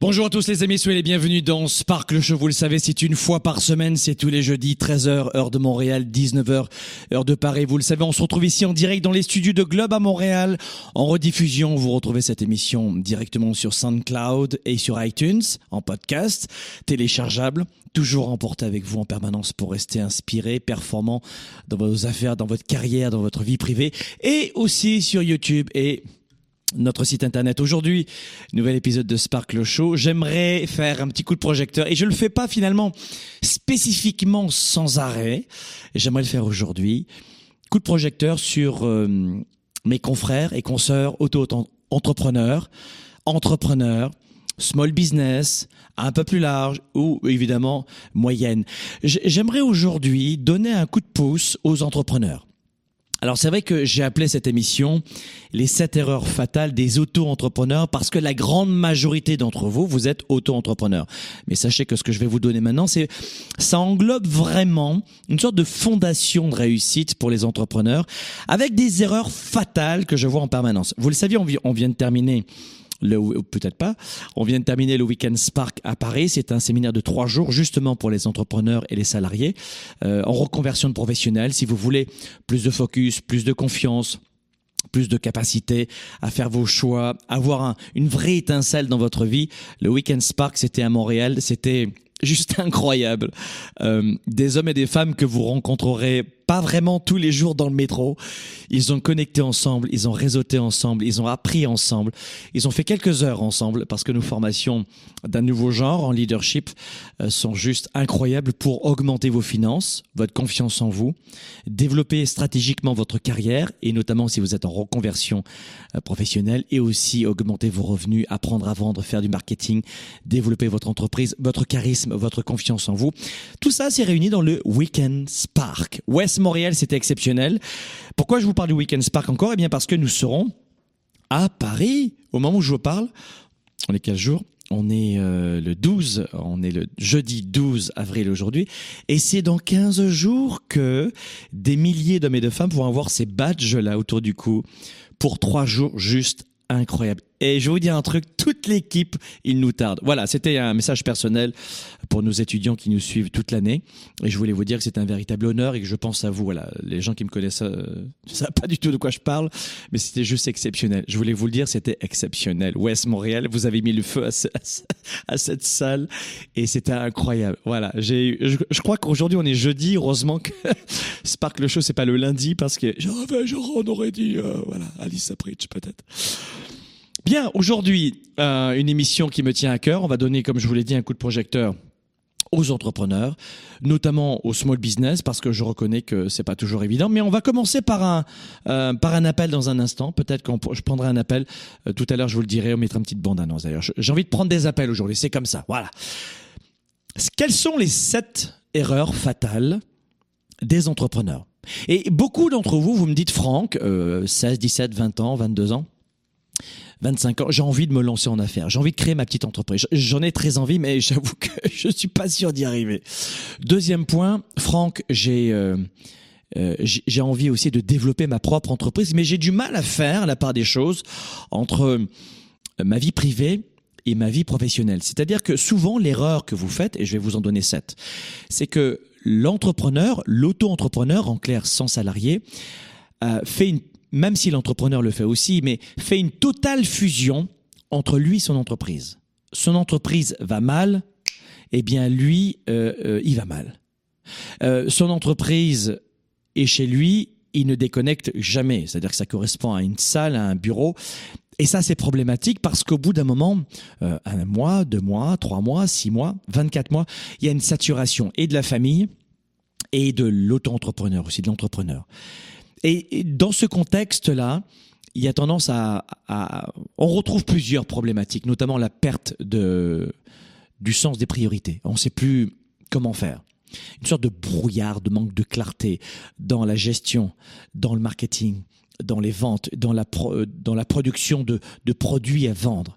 Bonjour à tous les amis, soyez les bienvenus dans Spark le Show. Vous le savez, c'est une fois par semaine, c'est tous les jeudis, 13h, heure de Montréal, 19h, heure de Paris. Vous le savez, on se retrouve ici en direct dans les studios de Globe à Montréal. En rediffusion, vous retrouvez cette émission directement sur SoundCloud et sur iTunes, en podcast, téléchargeable toujours emporté avec vous en permanence pour rester inspiré, performant dans vos affaires, dans votre carrière, dans votre vie privée et aussi sur YouTube et notre site internet. Aujourd'hui, nouvel épisode de Sparkle Show. J'aimerais faire un petit coup de projecteur et je le fais pas finalement spécifiquement sans arrêt. J'aimerais le faire aujourd'hui. Coup de projecteur sur euh, mes confrères et consoeurs auto-entrepreneurs, entrepreneurs, small business, un peu plus large ou évidemment moyenne. J'aimerais aujourd'hui donner un coup de pouce aux entrepreneurs. Alors c'est vrai que j'ai appelé cette émission les sept erreurs fatales des auto-entrepreneurs parce que la grande majorité d'entre vous, vous êtes auto-entrepreneurs. Mais sachez que ce que je vais vous donner maintenant, c'est ça englobe vraiment une sorte de fondation de réussite pour les entrepreneurs avec des erreurs fatales que je vois en permanence. Vous le saviez, on vient de terminer peut-être pas. On vient de terminer le Weekend Spark à Paris. C'est un séminaire de trois jours justement pour les entrepreneurs et les salariés euh, en reconversion de professionnels. Si vous voulez plus de focus, plus de confiance, plus de capacité à faire vos choix, avoir une vraie étincelle dans votre vie. Le Weekend Spark, c'était à Montréal, c'était juste incroyable. Euh, des hommes et des femmes que vous rencontrerez pas vraiment tous les jours dans le métro. Ils ont connecté ensemble, ils ont réseauté ensemble, ils ont appris ensemble, ils ont fait quelques heures ensemble parce que nos formations d'un nouveau genre en leadership euh, sont juste incroyables pour augmenter vos finances, votre confiance en vous, développer stratégiquement votre carrière et notamment si vous êtes en reconversion euh, professionnelle et aussi augmenter vos revenus, apprendre à vendre, faire du marketing, développer votre entreprise, votre charisme, votre confiance en vous. Tout ça s'est réuni dans le Weekend Spark. West Montréal, c'était exceptionnel. Pourquoi je vous parle du Weekend Spark encore? Eh bien parce que nous serons à Paris au moment où je vous parle. On est quel jour on est euh, le 12, on est le jeudi 12 avril aujourd'hui, et c'est dans 15 jours que des milliers d'hommes et de femmes vont avoir ces badges-là autour du cou pour trois jours juste incroyable. Et je vous dire un truc, toute l'équipe, il nous tarde. Voilà, c'était un message personnel pour nos étudiants qui nous suivent toute l'année. Et je voulais vous dire que c'est un véritable honneur et que je pense à vous. Voilà, les gens qui me connaissent, euh, ne savent pas du tout de quoi je parle, mais c'était juste exceptionnel. Je voulais vous le dire, c'était exceptionnel. West Montréal, vous avez mis le feu à, cette salle et c'était incroyable. Voilà, j'ai, je, je crois qu'aujourd'hui on est jeudi. Heureusement que Spark le show c'est pas le lundi parce que on aurait dit euh, voilà Alice Pritch peut-être. Bien, aujourd'hui, euh, une émission qui me tient à cœur. On va donner, comme je vous l'ai dit, un coup de projecteur aux entrepreneurs, notamment aux small business, parce que je reconnais que c'est pas toujours évident. Mais on va commencer par un euh, par un appel dans un instant. Peut-être que je prendrai un appel euh, tout à l'heure. Je vous le dirai. On mettra une petite bande annonce. D'ailleurs, j'ai envie de prendre des appels aujourd'hui. C'est comme ça. Voilà. Quelles sont les sept erreurs fatales des entrepreneurs? Et beaucoup d'entre vous, vous me dites, Franck, 16, 17, 20 ans, 22 ans. 25 ans, j'ai envie de me lancer en affaires, j'ai envie de créer ma petite entreprise. J'en ai très envie, mais j'avoue que je suis pas sûr d'y arriver. Deuxième point, Franck, j'ai euh, euh, j'ai envie aussi de développer ma propre entreprise, mais j'ai du mal à faire la part des choses entre euh, ma vie privée et ma vie professionnelle. C'est-à-dire que souvent l'erreur que vous faites, et je vais vous en donner sept, c'est que l'entrepreneur, l'auto-entrepreneur, en clair sans salarié, fait une même si l'entrepreneur le fait aussi, mais fait une totale fusion entre lui et son entreprise. Son entreprise va mal, eh bien lui, euh, il va mal. son entreprise est chez lui, il ne déconnecte jamais. C'est-à-dire que ça correspond à une salle, à un bureau. Et ça, c'est problématique parce qu'au bout d'un moment, un mois, deux mois, trois mois, six mois, 24 mois, il y a une saturation et de la famille et de l'auto-entrepreneur aussi, de l'entrepreneur. Et, dans ce contexte-là, il y a tendance à, On retrouve plusieurs problématiques, notamment la perte de, du sens des priorités. On ne sait plus comment faire. Une sorte de brouillard, de manque de clarté dans la gestion, dans le marketing, dans les ventes, dans la, dans la production de, de produits à vendre.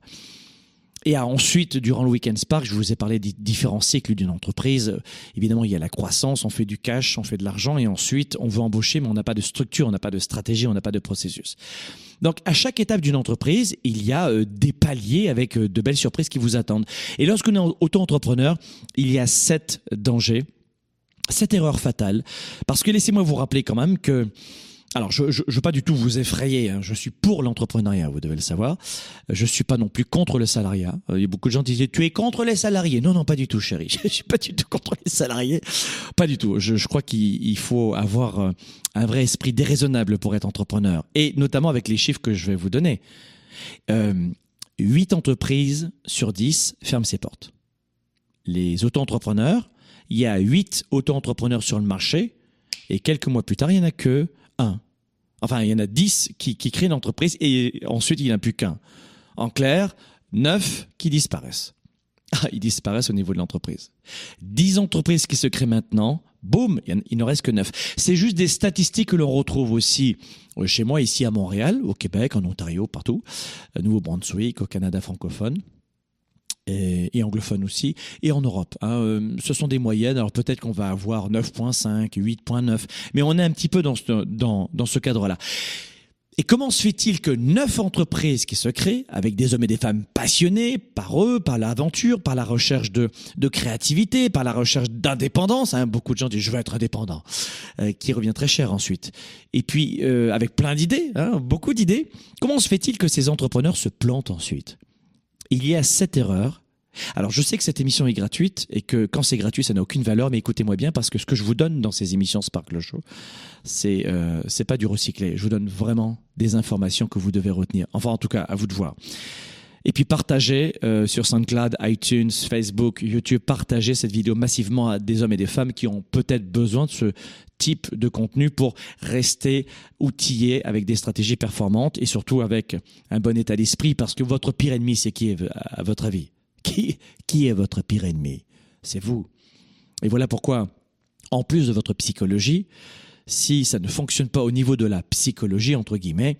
Et ensuite, durant le Weekend Spark, je vous ai parlé des différents cycles d'une entreprise. Évidemment, il y a la croissance, on fait du cash, on fait de l'argent, et ensuite, on veut embaucher, mais on n'a pas de structure, on n'a pas de stratégie, on n'a pas de processus. Donc, à chaque étape d'une entreprise, il y a euh, des paliers avec euh, de belles surprises qui vous attendent. Et lorsqu'on est auto-entrepreneur, il y a sept dangers, sept erreurs fatales. Parce que laissez-moi vous rappeler quand même que alors, je ne veux pas du tout vous effrayer. Hein. Je suis pour l'entrepreneuriat, vous devez le savoir. Je suis pas non plus contre le salariat. Euh, il y a beaucoup de gens qui disent tu es contre les salariés. Non, non, pas du tout, chérie. Je suis pas du tout contre les salariés. Pas du tout. Je, je crois qu'il faut avoir euh, un vrai esprit déraisonnable pour être entrepreneur, et notamment avec les chiffres que je vais vous donner. Euh, 8 entreprises sur 10 ferment ses portes. Les auto-entrepreneurs, il y a 8 auto-entrepreneurs sur le marché, et quelques mois plus tard, il y en a que Enfin, il y en a 10 qui, créent une entreprise et ensuite il n'y en a plus qu'un. En clair, 9 qui disparaissent. Ah, ils disparaissent au niveau de l'entreprise. 10 entreprises qui se créent maintenant, boum, il ne reste que 9. C'est juste des statistiques que l'on retrouve aussi euh, chez moi, ici à Montréal, au Québec, en Ontario, partout, Nouveau-Brunswick, au Canada francophone et, anglophone aussi, et en Europe. Hein, euh, ce sont des moyennes, alors peut-être qu'on va avoir 9.5, 8.9, mais on est un petit peu dans ce, cadre-là. Et comment se fait-il que neuf entreprises qui se créent, avec des hommes et des femmes passionnés par eux, par l'aventure, par la recherche de, de créativité, par la recherche d'indépendance, hein, beaucoup de gens disent je veux être indépendant, euh, qui revient très cher ensuite. Et puis euh, avec plein d'idées, hein, beaucoup d'idées, comment se fait-il que ces entrepreneurs se plantent ensuite? Il y a cette erreur. Alors je sais que cette émission est gratuite et que quand c'est gratuit ça n'a aucune valeur mais écoutez-moi bien parce que ce que je vous donne dans ces émissions Sparkle Show c'est euh, pas du recyclé. Je vous donne vraiment des informations que vous devez retenir. Enfin en tout cas à vous de voir. Et puis partagez euh, sur SoundCloud, iTunes, Facebook, YouTube, partagez cette vidéo massivement à des hommes et des femmes qui ont peut-être besoin de ce type de contenu pour rester outillés avec des stratégies performantes et surtout avec un bon état d'esprit parce que votre pire ennemi, c'est qui à votre avis? Qui, qui est votre pire ennemi? C'est vous. Et voilà pourquoi, en plus de votre psychologie, si ça ne fonctionne pas au niveau de la psychologie, entre guillemets,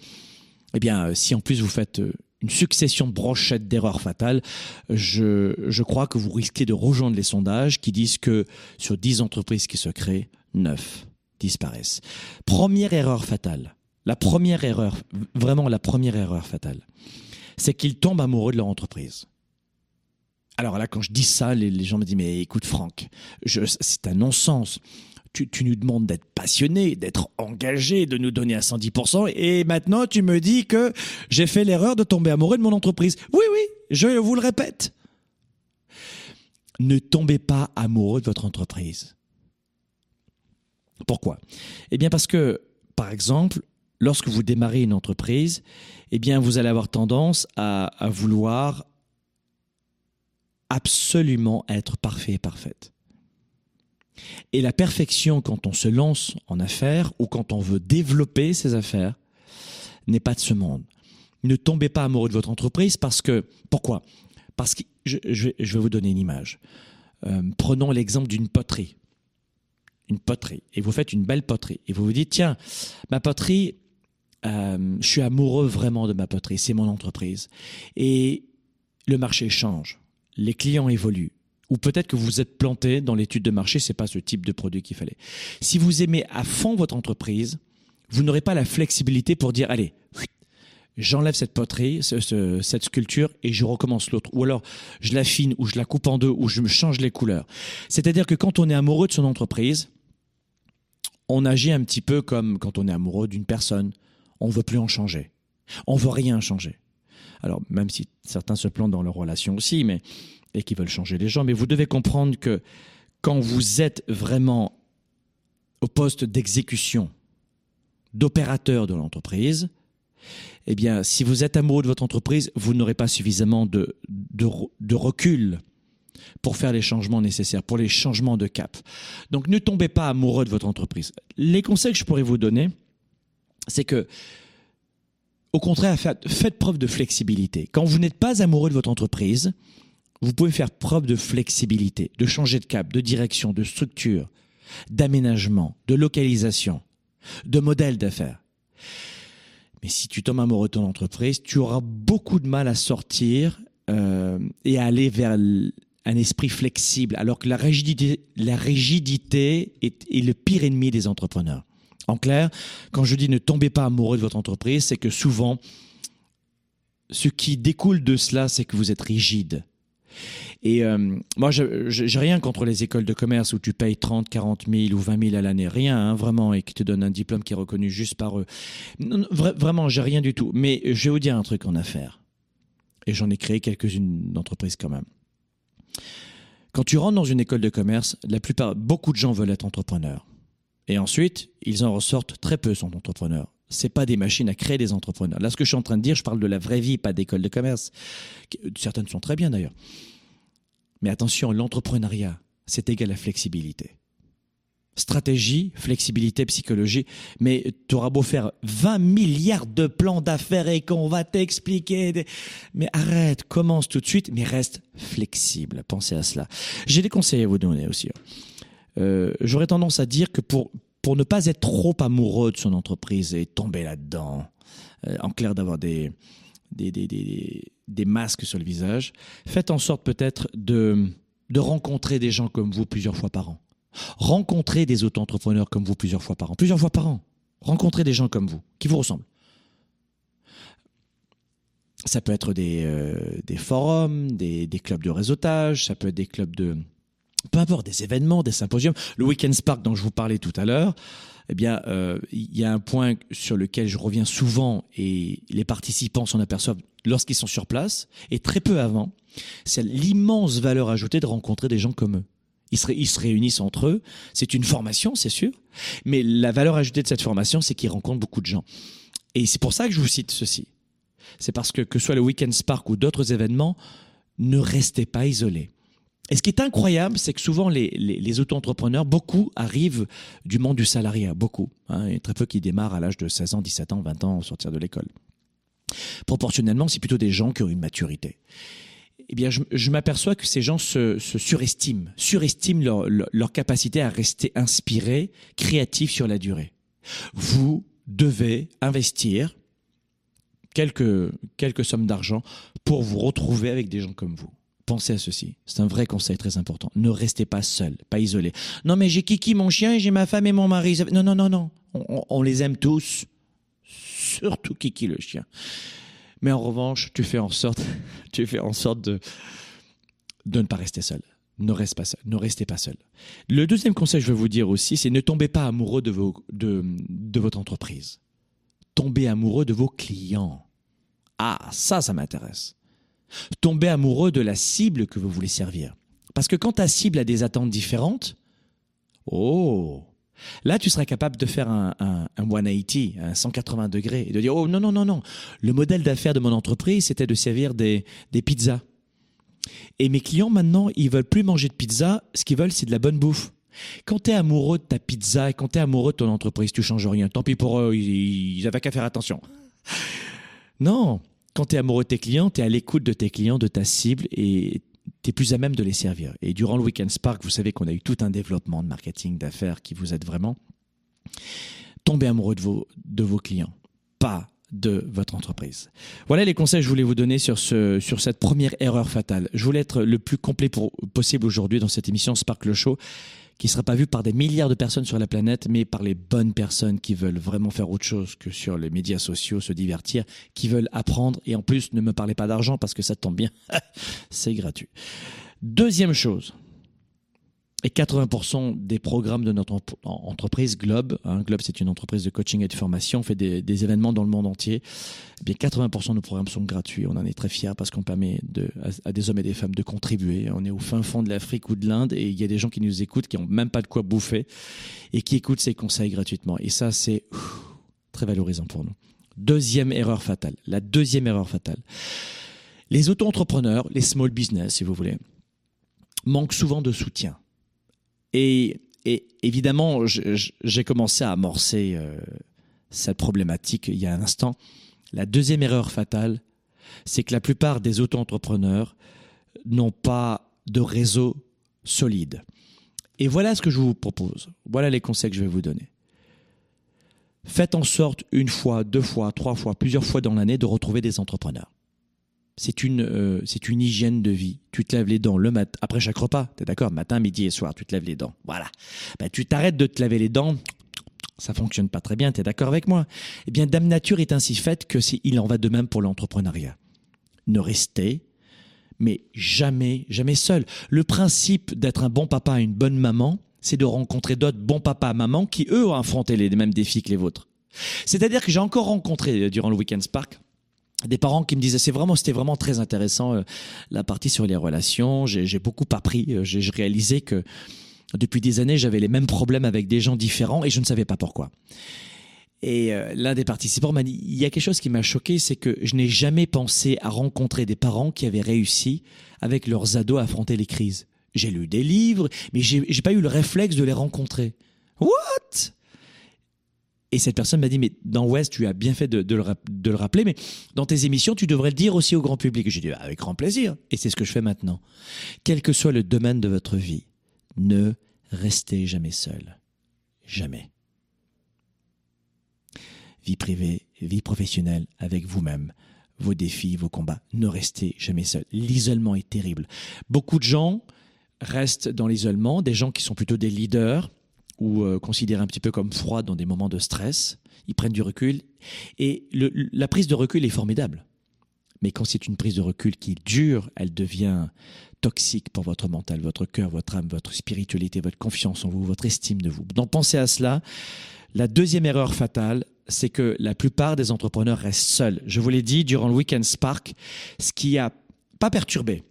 eh bien, si en plus vous faites euh, une succession de brochettes d'erreurs fatales, je, je crois que vous risquez de rejoindre les sondages qui disent que sur 10 entreprises qui se créent, 9 disparaissent. Première erreur fatale, la première erreur, vraiment la première erreur fatale, c'est qu'ils tombent amoureux de leur entreprise. Alors là, quand je dis ça, les, gens me disent, mais écoute Franck, c'est un non-sens tu, nous demandes d'être passionné, d'être engagé, de nous donner à 110%, et maintenant tu me dis que j'ai fait l'erreur de tomber amoureux de mon entreprise. Oui, oui, je vous le répète. Ne tombez pas amoureux de votre entreprise. Pourquoi? Eh bien parce que, par exemple, lorsque vous démarrez une entreprise, eh bien vous allez avoir tendance à, vouloir absolument être parfait et parfaite. Et la perfection, quand on se lance en affaires ou quand on veut développer ses affaires, n'est pas de ce monde. Ne tombez pas amoureux de votre entreprise parce que, pourquoi? Parce que je, vais vous donner une image. Euh, prenons l'exemple d'une poterie. Une poterie. Et vous faites une belle poterie. Et vous vous dites, tiens, ma poterie, euh, je suis amoureux vraiment de ma poterie. C'est mon entreprise. Et le marché change. Les clients évoluent ou peut-être que vous êtes planté dans l'étude de marché, c'est pas ce type de produit qu'il fallait. Si vous aimez à fond votre entreprise, vous n'aurez pas la flexibilité pour dire allez, j'enlève cette poterie, cette sculpture et je recommence l'autre. Ou alors je l'affine ou je la coupe en deux ou je me change les couleurs. C'est-à-dire que quand on est amoureux de son entreprise, on agit un petit peu comme quand on est amoureux d'une personne. On veut plus en changer. On veut rien changer. Alors, même si certains se plantent dans leur relation aussi, mais, et qui veulent changer les gens, mais vous devez comprendre que quand vous êtes vraiment au poste d'exécution, d'opérateur de l'entreprise, eh bien, si vous êtes amoureux de votre entreprise, vous n'aurez pas suffisamment de, de, de, recul pour faire les changements nécessaires, pour les changements de cap. Donc, ne tombez pas amoureux de votre entreprise. Les conseils que je pourrais vous donner, c'est que, au contraire, faites preuve de flexibilité. Quand vous n'êtes pas amoureux de votre entreprise, vous pouvez faire preuve de flexibilité, de changer de cap, de direction, de structure, d'aménagement, de localisation, de modèle d'affaires. Mais si tu tombes amoureux de ton entreprise, tu auras beaucoup de mal à sortir euh, et à aller vers un esprit flexible, alors que la rigidité, est, le pire ennemi des entrepreneurs. En clair, quand je dis ne tombez pas amoureux de votre entreprise, c'est que souvent, ce qui découle de cela, c'est que vous êtes rigide. Et euh, moi, j'ai rien contre les écoles de commerce où tu payes 30, 40 000 ou 20 000 à l'année. Rien, hein, vraiment, et qui te donne un diplôme qui est reconnu juste par eux. Non, vraiment, j'ai rien du tout. Mais je vais vous dire un truc en affaires. Et j'en ai créé quelques-unes d'entreprises quand même. Quand tu rentres dans une école de commerce, la plupart, beaucoup de gens veulent être entrepreneurs. Et ensuite, ils en ressortent très peu sont entrepreneurs. C'est pas des machines à créer des entrepreneurs. Là, ce que je suis en train de dire, je parle de la vraie vie, pas d'école de commerce. Certaines sont très bien d'ailleurs. Mais attention, l'entrepreneuriat, c'est égal à flexibilité. Stratégie, flexibilité, psychologie. Mais tu auras beau faire 20 milliards de plans d'affaires et qu'on va t'expliquer. Mais arrête, commence tout de suite, mais reste flexible. Pensez à cela. J'ai des conseils à vous donner aussi. Euh, j'aurais tendance à dire que pour, pour ne pas être trop amoureux de son entreprise et tomber là-dedans, euh, en clair d'avoir des, des, des, des, des, masques sur le visage, faites en sorte peut-être de, de rencontrer des gens comme vous plusieurs fois par an. Rencontrer des auto-entrepreneurs comme vous plusieurs fois par an. Plusieurs fois par an. Rencontrer des gens comme vous, qui vous ressemblent. Ça peut être des, euh, forums, des, des clubs de réseautage, ça peut être des clubs de, peu importe, des événements, des symposiums. Le Weekend Spark dont je vous parlais tout à l'heure, eh bien, euh, il y a un point sur lequel je reviens souvent et les participants s'en aperçoivent lorsqu'ils sont sur place et très peu avant. C'est l'immense valeur ajoutée de rencontrer des gens comme eux. Ils se, réunissent entre eux. C'est une formation, c'est sûr. Mais la valeur ajoutée de cette formation, c'est qu'ils rencontrent beaucoup de gens. Et c'est pour ça que je vous cite ceci. C'est parce que, que soit le Weekend Spark ou d'autres événements, ne restez pas isolés. Et ce qui est incroyable, c'est que souvent les, auto-entrepreneurs, beaucoup arrivent du monde du salariat, beaucoup. Hein, et très peu qui démarrent à l'âge de 16 ans, 17 ans, 20 ans au sortir de l'école. Proportionnellement, c'est plutôt des gens qui ont une maturité. Eh bien, je, m'aperçois que ces gens se, surestiment, surestiment leur, capacité à rester inspirés, créatifs sur la durée. Vous devez investir quelques, quelques sommes d'argent pour vous retrouver avec des gens comme vous. Pensez à ceci. C'est un vrai conseil très important. Ne restez pas seul, pas isolé. Non, mais j'ai Kiki, mon chien, j'ai ma femme et mon mari. Non, non, non, non. On, les aime tous. Surtout Kiki, le chien. Mais en revanche, tu fais en sorte, tu fais en sorte de, de ne pas rester seul. Ne, reste pas seul, ne restez pas seul. Le deuxième conseil que je veux vous dire aussi, c'est ne tombez pas amoureux de, vos, de, de votre entreprise. Tombez amoureux de vos clients. Ah, ça, ça m'intéresse. Tomber amoureux de la cible que vous voulez servir. Parce que quand ta cible a des attentes différentes, oh, là tu seras capable de faire un, un, un 180, un 180 degrés, et de dire, oh non, non, non, non, le modèle d'affaires de mon entreprise, c'était de servir des, des pizzas. Et mes clients maintenant, ils veulent plus manger de pizza, ce qu'ils veulent, c'est de la bonne bouffe. Quand tu es amoureux de ta pizza et quand tu es amoureux de ton entreprise, tu changes rien. Tant pis pour eux, ils, ils avaient qu'à faire attention. Non, quand tu es amoureux de tes clients, tu es à l'écoute de tes clients, de ta cible et tu es plus à même de les servir. Et durant le Weekend Spark, vous savez qu'on a eu tout un développement de marketing, d'affaires qui vous aide vraiment. Tombez amoureux de vos, de vos clients, pas de votre entreprise. Voilà les conseils que je voulais vous donner sur, ce, sur cette première erreur fatale. Je voulais être le plus complet possible aujourd'hui dans cette émission Spark le Show qui ne sera pas vu par des milliards de personnes sur la planète, mais par les bonnes personnes qui veulent vraiment faire autre chose que sur les médias sociaux, se divertir, qui veulent apprendre. Et en plus, ne me parlez pas d'argent parce que ça tombe bien. C'est gratuit. Deuxième chose. Et 80% des programmes de notre entreprise Globe, hein, Globe c'est une entreprise de coaching et de formation, on fait des, événements dans le monde entier. Eh bien 80% de nos programmes sont gratuits. On en est très fiers parce qu'on permet de, à, des hommes et des femmes de contribuer. On est au fin fond de l'Afrique ou de l'Inde et il y a des gens qui nous écoutent qui n'ont même pas de quoi bouffer et qui écoutent ces conseils gratuitement. Et ça c'est très valorisant pour nous. Deuxième erreur fatale. La deuxième erreur fatale. Les auto-entrepreneurs, les small business si vous voulez, manquent souvent de soutien et, évidemment, j'ai commencé à amorcer euh, cette problématique il y a un instant. La deuxième erreur fatale, c'est que la plupart des auto-entrepreneurs n'ont pas de réseau solide. Et voilà ce que je vous propose. Voilà les conseils que je vais vous donner. Faites en sorte une fois, deux fois, trois fois, plusieurs fois dans l'année de retrouver des entrepreneurs c'est une, euh, c'est une hygiène de vie. Tu te lèves les dents le matin, après chaque repas, tu es d'accord? Matin, midi et soir, tu te lèves les dents. Voilà. Ben, tu t'arrêtes de te laver les dents, ça fonctionne pas très bien, tu es d'accord avec moi? Eh bien, Dame Nature est ainsi faite que il en va de même pour l'entrepreneuriat. Ne restez, mais jamais, jamais seul. Le principe d'être un bon papa et une bonne maman, c'est de rencontrer d'autres bons papas, mamans qui, eux, ont affronté les mêmes défis que les vôtres. C'est-à-dire que j'ai encore rencontré, euh, durant le Weekend Spark, des parents qui me disaient c'est vraiment c'était vraiment très intéressant euh, la partie sur les relations. J'ai beaucoup appris euh, j'ai réalisé que depuis des années j'avais les mêmes problèmes avec des gens différents et je ne savais pas pourquoi. Et euh, l'un des participants m'a dit il y a quelque chose qui m'a choqué c'est que je n'ai jamais pensé à rencontrer des parents qui avaient réussi avec leurs ados à affronter les crises. J'ai lu des livres mais j'ai pas eu le réflexe de les rencontrer. What? Et cette personne m'a dit, mais dans West, tu as bien fait de, le, rappeler, mais dans tes émissions, tu devrais le dire aussi au grand public. J'ai dit, avec grand plaisir. Et c'est ce que je fais maintenant. Quel que soit le domaine de votre vie, ne restez jamais seul. Jamais. Vie privée, vie professionnelle, avec vous-même, vos défis, vos combats. Ne restez jamais seul. L'isolement est terrible. Beaucoup de gens restent dans l'isolement, des gens qui sont plutôt des leaders, ou euh, considérés un petit peu comme froids dans des moments de stress. Ils prennent du recul. Et la prise de recul est formidable. Mais quand c'est une prise de recul qui dure, elle devient toxique pour votre mental, votre cœur, votre âme, votre spiritualité, votre confiance en vous, votre estime de vous. Donc pensez à cela. La deuxième erreur fatale, c'est que la plupart des entrepreneurs restent seuls. Je vous l'ai dit durant le Weekend Spark, ce qui a pas perturbé,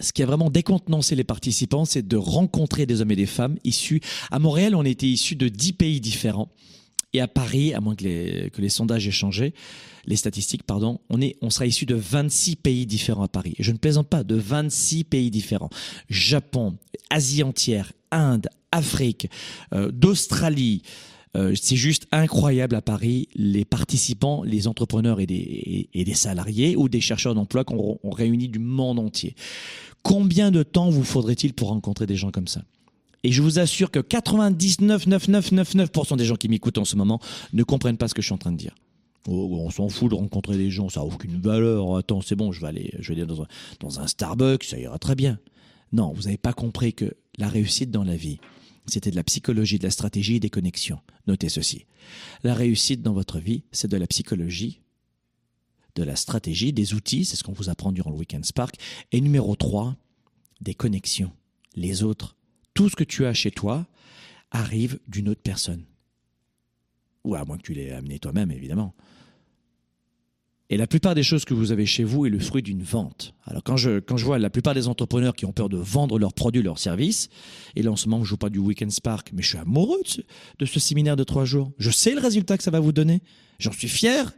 ce qui a vraiment décontenancé les participants, c'est de rencontrer des hommes et des femmes issus. À Montréal, on était issus de 10 pays différents. Et à Paris, à moins que les, sondages aient changé, les statistiques, pardon, on, sera issu de 26 pays différents à Paris. Je ne plaisante pas, de 26 pays différents. Japon, Asie entière, Inde, Afrique, euh, d'Australie, euh, c'est juste incroyable à Paris, les participants, les entrepreneurs et des, et, des salariés ou des chercheurs d'emploi qu'on réunit du monde entier. Combien de temps vous faudrait-il pour rencontrer des gens comme ça? Et je vous assure que 99,9999% des gens qui m'écoutent en ce moment ne comprennent pas ce que je suis en train de dire. Oh, on s'en fout de rencontrer des gens, ça n'a aucune valeur. Attends, c'est bon, je vais aller, je vais aller dans un, dans un Starbucks, ça ira très bien. Non, vous n'avez pas compris que la réussite dans la vie, c'était de la psychologie, de la stratégie et des connexions. Notez ceci. La réussite dans votre vie, c'est de la psychologie, de la stratégie, des outils, c'est ce qu'on vous apprend durant le Weekend Spark. Et numéro 3, des connexions. Les autres, tout ce que tu as chez toi arrive d'une autre personne. Ou à moins que tu l'aies amené toi-même, évidemment. Et la plupart des choses que vous avez chez vous est le fruit d'une vente. Alors quand je, quand je vois la plupart des entrepreneurs qui ont peur de vendre leurs produits, leurs services, et là en ce moment je joue pas du Weekend Spark, mais je suis amoureux de ce, de ce séminaire de trois jours. Je sais le résultat que ça va vous donner. J'en suis fier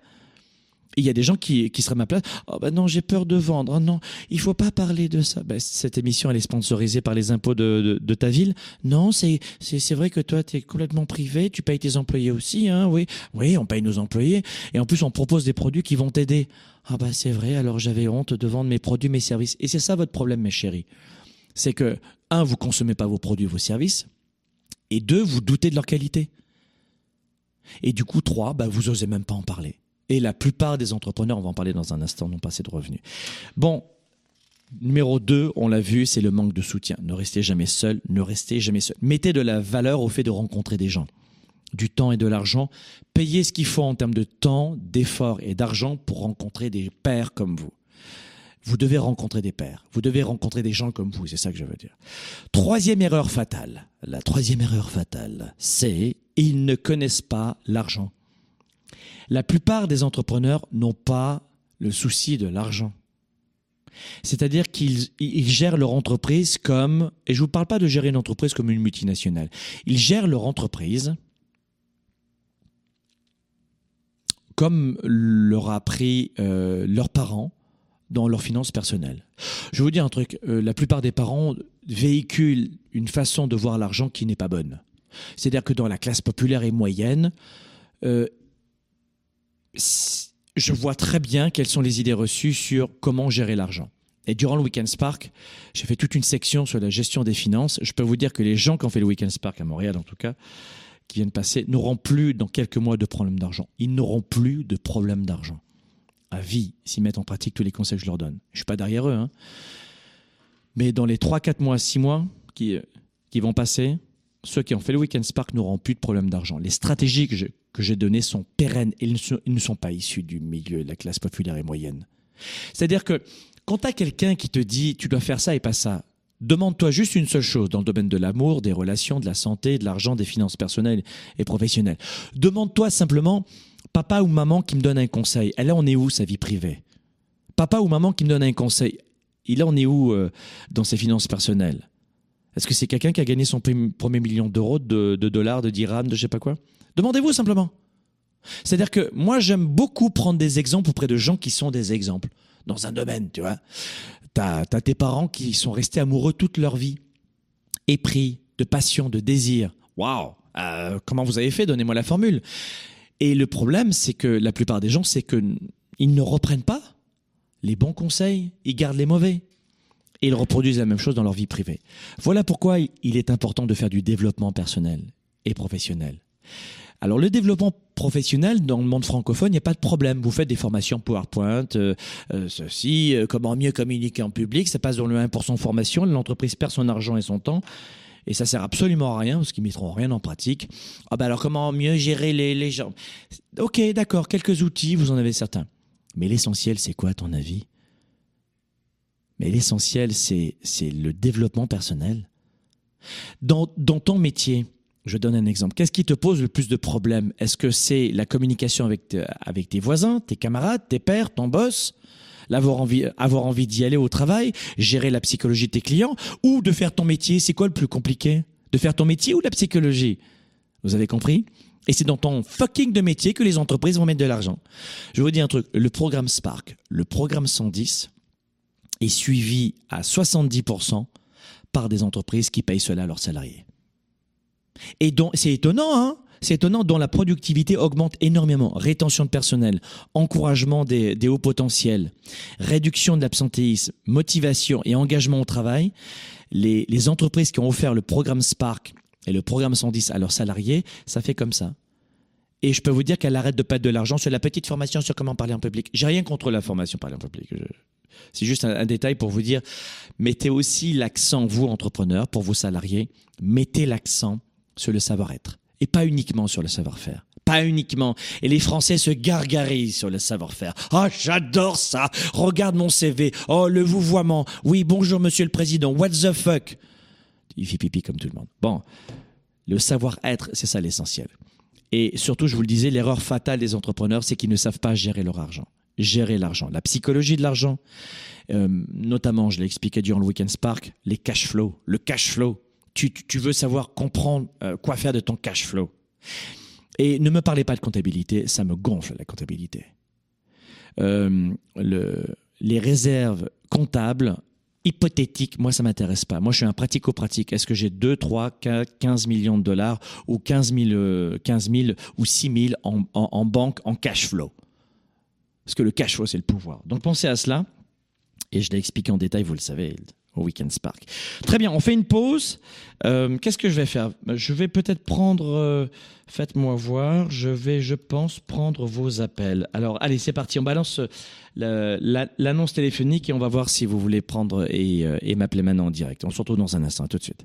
il y a des gens qui, qui seraient à ma place. Oh ben non, j'ai peur de vendre. Oh non, il faut pas parler de ça. Ben, cette émission, elle est sponsorisée par les impôts de, de, ta ville. Non, c'est, c'est, c'est vrai que toi, tu es complètement privé. Tu payes tes employés aussi, hein. Oui, oui, on paye nos employés. Et en plus, on propose des produits qui vont t'aider. Ah ben c'est vrai. Alors j'avais honte de vendre mes produits, mes services. Et c'est ça votre problème, mes chéris. C'est que un, vous consommez pas vos produits, vos services. Et deux, vous doutez de leur qualité. Et du coup, trois, ben, vous osez même pas en parler. Et la plupart des entrepreneurs, on va en parler dans un instant, n'ont pas assez de revenus. Bon, numéro 2, on l'a vu, c'est le manque de soutien. Ne restez jamais seul, ne restez jamais seul. Mettez de la valeur au fait de rencontrer des gens, du temps et de l'argent. Payez ce qu'il faut en termes de temps, d'effort et d'argent pour rencontrer des pairs comme vous. Vous devez rencontrer des pères. Vous devez rencontrer des gens comme vous. C'est ça que je veux dire. Troisième erreur fatale. La troisième erreur fatale, c'est ils ne connaissent pas l'argent. La plupart des entrepreneurs n'ont pas le souci de l'argent. C'est-à-dire qu'ils gèrent leur entreprise comme, et je ne vous parle pas de gérer une entreprise comme une multinationale, ils gèrent leur entreprise comme leur a appris euh, leurs parents dans leurs finances personnelles. Je vais vous dire un truc, euh, la plupart des parents véhiculent une façon de voir l'argent qui n'est pas bonne. C'est-à-dire que dans la classe populaire et moyenne, euh, je vois très bien quelles sont les idées reçues sur comment gérer l'argent. Et durant le Weekend Spark, j'ai fait toute une section sur la gestion des finances. Je peux vous dire que les gens qui ont fait le Weekend Spark à Montréal, en tout cas, qui viennent passer, n'auront plus dans quelques mois de problème d'argent. Ils n'auront plus de problème d'argent. À vie, s'ils mettent en pratique tous les conseils que je leur donne. Je suis pas derrière eux, hein. Mais dans les 3, 4 mois, 6 mois qui, qui vont passer, ceux qui ont fait le Weekend Spark n'auront plus de problème d'argent. Les stratégies que j'ai données sont pérennes et ils ne, sont, pas issus du milieu de la classe populaire et moyenne. C'est-à-dire que quand tu as quelqu'un qui te dit tu dois faire ça et pas ça, demande-toi juste une seule chose dans le domaine de l'amour, des relations, de la santé, de l'argent, des finances personnelles et professionnelles. Demande-toi simplement papa ou maman qui me donne un conseil. Elle en est où sa vie privée? Papa ou maman qui me donne un conseil. Il en est où euh, dans ses finances personnelles? Est-ce que c'est quelqu'un qui a gagné son premier million d'euros, de, dollars, de dirhams, de je sais pas quoi? Demandez-vous simplement. C'est-à-dire que moi, j'aime beaucoup prendre des exemples auprès de gens qui sont des exemples dans un domaine, tu vois. T'as as tes parents qui sont restés amoureux toute leur vie, épris de passion, de désir. Waouh euh, Comment vous avez fait? Donnez-moi la formule. Et le problème, c'est que la plupart des gens, c'est que ils ne reprennent pas les bons conseils, ils gardent les mauvais et ils reproduisent la même chose dans leur vie privée. Voilà pourquoi il est important de faire du développement personnel et professionnel. Alors le développement professionnel dans le monde francophone, il n'y a pas de problème. Vous faites des formations PowerPoint, euh, euh, ceci, euh, comment mieux communiquer en public, ça passe dans le 1% formation, l'entreprise perd son argent et son temps. Et ça sert absolument à rien parce qu'ils mettront rien en pratique. Ah ben alors comment mieux gérer les, les gens? Ok, d'accord, quelques outils, vous en avez certains. Mais l'essentiel, c'est quoi à ton avis? Mais l'essentiel, c'est, le développement personnel. Dans, dans ton métier, je donne un exemple. Qu'est-ce qui te pose le plus de problèmes? Est-ce que c'est la communication avec, avec tes voisins, tes camarades, tes pères, ton boss? L'avoir envie, avoir envie d'y aller au travail, gérer la psychologie de tes clients, ou de faire ton métier C'est quoi le plus compliqué? De faire ton métier ou la psychologie? Vous avez compris? Et c'est dans ton fucking de métier que les entreprises vont mettre de l'argent. Je vous dis un truc, le programme Spark, le programme 110, est suivi à 70% par des entreprises qui payent cela à leurs salariés. Et donc, c'est étonnant, hein c'est étonnant, dont la productivité augmente énormément. Rétention de personnel, encouragement des, hauts potentiels, réduction de l'absentéisme, motivation et engagement au travail. Les, les, entreprises qui ont offert le programme Spark et le programme 110 à leurs salariés, ça fait comme ça. Et je peux vous dire qu'elle arrête de perdre de l'argent sur la petite formation sur comment parler en public. J'ai rien contre la formation parler en public. C'est juste un, détail pour vous dire, mettez aussi l'accent, vous, entrepreneurs, pour vos salariés, mettez l'accent sur le savoir-être et pas uniquement sur le savoir-faire. Pas uniquement. Et les Français se gargarisent sur le savoir-faire. oh, j'adore ça. Regarde mon CV. Oh, le vouvoiement. Oui, bonjour, monsieur le président. What the fuck? Il fait pipi comme tout le monde. Bon. Le savoir-être, c'est ça l'essentiel. Et surtout, je vous le disais, l'erreur fatale des entrepreneurs, c'est qu'ils ne savent pas gérer leur argent gérer l'argent, la psychologie de l'argent, euh, notamment, je l'ai expliqué durant le Weekend Spark, les cash flow, le cash flow. Tu, veux savoir comprendre euh, quoi faire de ton cash flow. Et ne me parlez pas de comptabilité, ça me gonfle la comptabilité. Euh, le, les réserves comptables, hypothétiques, moi ça m'intéresse pas. Moi je suis un pratico-pratique. Est-ce que j'ai 2, 3, 15 millions de dollars ou 15 000, 15 000 ou 6 000 en, en, en banque en cash flow? Parce que le cash flow, c'est le pouvoir. Donc pensez à cela. Et je l'ai expliqué en détail, vous le savez, au Weekend Spark. Très bien, on fait une pause. Euh, qu'est-ce que je vais faire? Je vais peut-être prendre, euh, faites-moi voir, je vais, je pense, prendre vos appels. Alors, allez, c'est parti, on balance euh, l'annonce téléphonique et on va voir si vous voulez prendre et, et m'appeler maintenant en direct. On se retrouve dans un instant, tout de suite.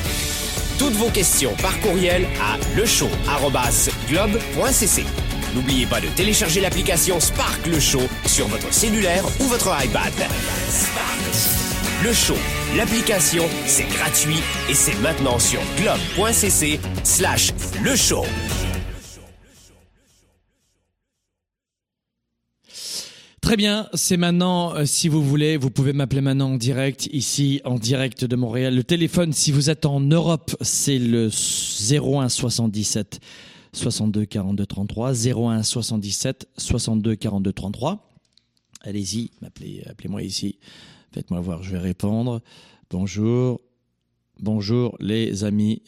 Toutes vos questions par courriel à lechaud@globe.cc. N'oubliez pas de télécharger l'application Spark Le Show sur votre cellulaire ou votre iPad. Spark. Le Show, l'application, c'est gratuit et c'est maintenant sur globe.cc slash le show. Très bien, c'est maintenant, euh, si vous voulez, vous pouvez m'appeler maintenant en direct, ici, en direct de Montréal. Le téléphone, si vous êtes en Europe, c'est le 01 77 62 42 33, 01 77 62 42 33. Allez-y, appelez, appelez-moi ici. Faites-moi voir, je vais répondre. Bonjour. Bonjour les amis.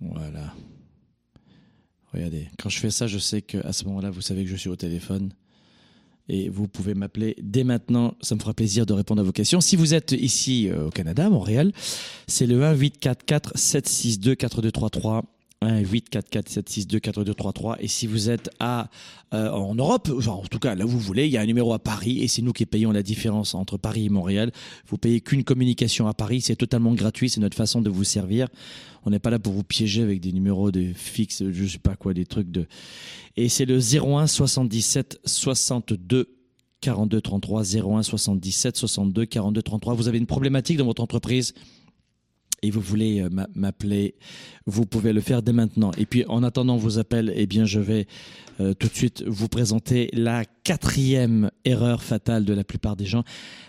Voilà. Regardez, quand je fais ça, je sais qu'à ce moment-là, vous savez que je suis au téléphone et vous pouvez m'appeler dès maintenant. Ça me fera plaisir de répondre à vos questions. Si vous êtes ici euh, au Canada, Montréal, c'est le 1 844 762 4233. 1 844 762 4233 et si vous êtes à euh, en Europe, genre en tout cas là où vous voulez, il y a un numéro à Paris et c'est nous qui payons la différence entre Paris et Montréal. Vous payez qu'une communication à Paris, c'est totalement gratuit, c'est notre façon de vous servir. On n'est pas là pour vous piéger avec des numéros de fixe, je sais pas quoi, des trucs de. Et c'est le 01 77 62 42 33 01 77 62 42 33. Vous avez une problématique dans votre entreprise? Et vous voulez euh, m'appeler, vous pouvez le faire dès maintenant. Et puis en attendant vos appels, eh bien je vais euh, tout de suite vous présenter la quatrième erreur fatale de la plupart des gens.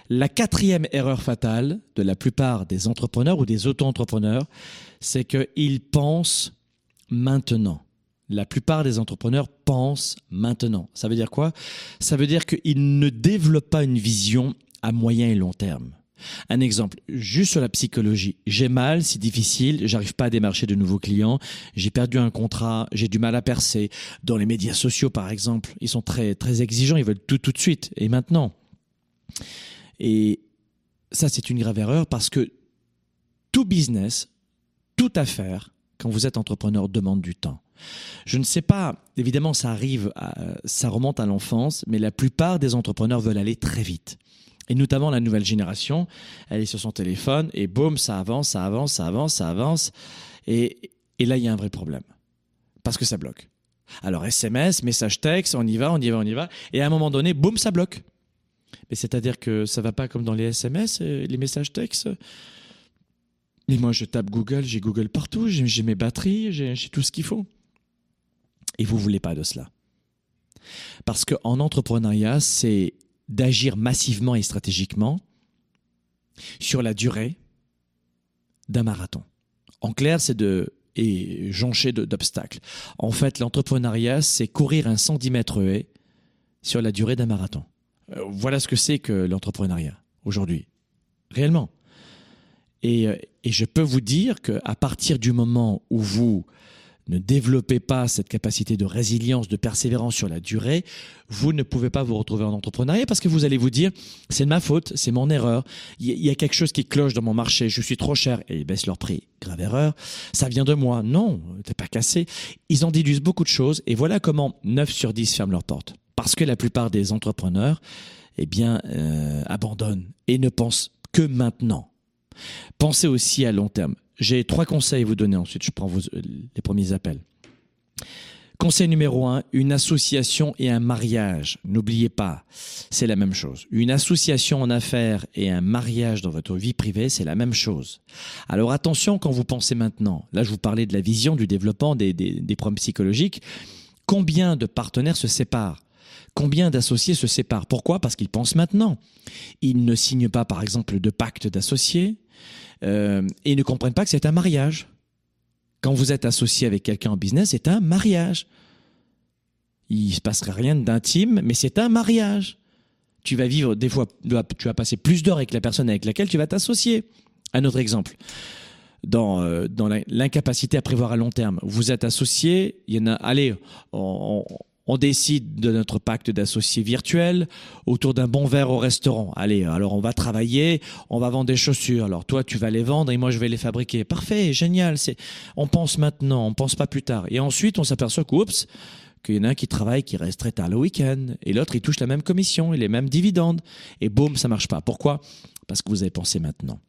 La quatrième erreur fatale de la plupart des entrepreneurs ou des auto-entrepreneurs, c'est qu'ils pensent maintenant. La plupart des entrepreneurs pensent maintenant. Ça veut dire quoi? Ça veut dire qu'ils ne développent pas une vision à moyen et long terme. Un exemple, juste sur la psychologie. J'ai mal, c'est difficile, j'arrive pas à démarcher de nouveaux clients, j'ai perdu un contrat, j'ai du mal à percer. Dans les médias sociaux, par exemple, ils sont très, très exigeants, ils veulent tout tout de suite et maintenant. Et ça, c'est une grave erreur parce que tout business, toute affaire, quand vous êtes entrepreneur, demande du temps. Je ne sais pas, évidemment, ça arrive, ça remonte à l'enfance, mais la plupart des entrepreneurs veulent aller très vite et notamment la nouvelle génération, elle est sur son téléphone et boum, ça avance, ça avance, ça avance, ça avance. Et, et là, il y a un vrai problème. Parce que ça bloque. Alors SMS, message texte, on y va, on y va, on y va. Et à un moment donné, boum, ça bloque. Mais c'est-à-dire que ça va pas comme dans les SMS, euh, les messages textes. Mais moi, je tape Google, j'ai Google partout, j'ai mes batteries, j'ai tout ce qu'il faut. Et vous voulez pas de cela. Parce qu'en entrepreneuriat, c'est d'agir massivement et stratégiquement sur la durée d'un marathon. En clair, c'est de et joncher d'obstacles. En fait, l'entrepreneuriat, c'est courir un 110 mètres haie sur la durée d'un marathon. Euh, voilà ce que c'est que l'entrepreneuriat aujourd'hui, réellement. Et, euh, et, je peux vous dire qu'à partir du moment où vous ne développez pas cette capacité de résilience, de persévérance sur la durée, vous ne pouvez pas vous retrouver en entrepreneuriat parce que vous allez vous dire, c'est de ma faute, c'est mon erreur, il y a quelque chose qui cloche dans mon marché, je suis trop cher et ils baissent leur prix. Grave erreur, ça vient de moi. Non, t'es pas cassé. Ils en déduisent beaucoup de choses et voilà comment 9 sur 10 ferment leurs portes. Parce que la plupart des entrepreneurs, eh euh, abandonnent et ne pensent que maintenant. Pensez aussi à long terme. J'ai trois conseils à vous donner ensuite. Je prends vos, les premiers appels. Conseil numéro un, une association et un mariage. N'oubliez pas, c'est la même chose. Une association en affaires et un mariage dans votre vie privée, c'est la même chose. Alors attention quand vous pensez maintenant. Là, je vous parlais de la vision, du développement, des problèmes psychologiques. Combien de partenaires se séparent? Combien d'associés se séparent? Pourquoi? Parce qu'ils pensent maintenant. Ils ne signent pas, par exemple, de pacte d'associés euh, et ne comprennent pas que c'est un mariage. Quand vous êtes associé avec quelqu'un en business, c'est un mariage. Il ne se passera rien d'intime, mais c'est un mariage. Tu vas vivre des fois, tu vas passer plus d'heures avec la personne avec laquelle tu vas t'associer. Un autre exemple dans, euh, dans l'incapacité à prévoir à long terme. Vous êtes associé, il y en a, allez, on, On décide de notre pacte d'associés virtuel autour d'un bon verre au restaurant. Allez, alors on va travailler, on va vendre des chaussures. Alors toi, tu vas les vendre et moi, je vais les fabriquer. Parfait, génial. C'est, on pense maintenant, on pense pas plus tard. Et ensuite, on s'aperçoit qu'oups, qu'il y en a un qui travaille, qui reste très tard le week-end, et l'autre, il touche la même commission et les mêmes dividendes. Et boum, ça marche pas. Pourquoi? Parce que vous avez pensé maintenant.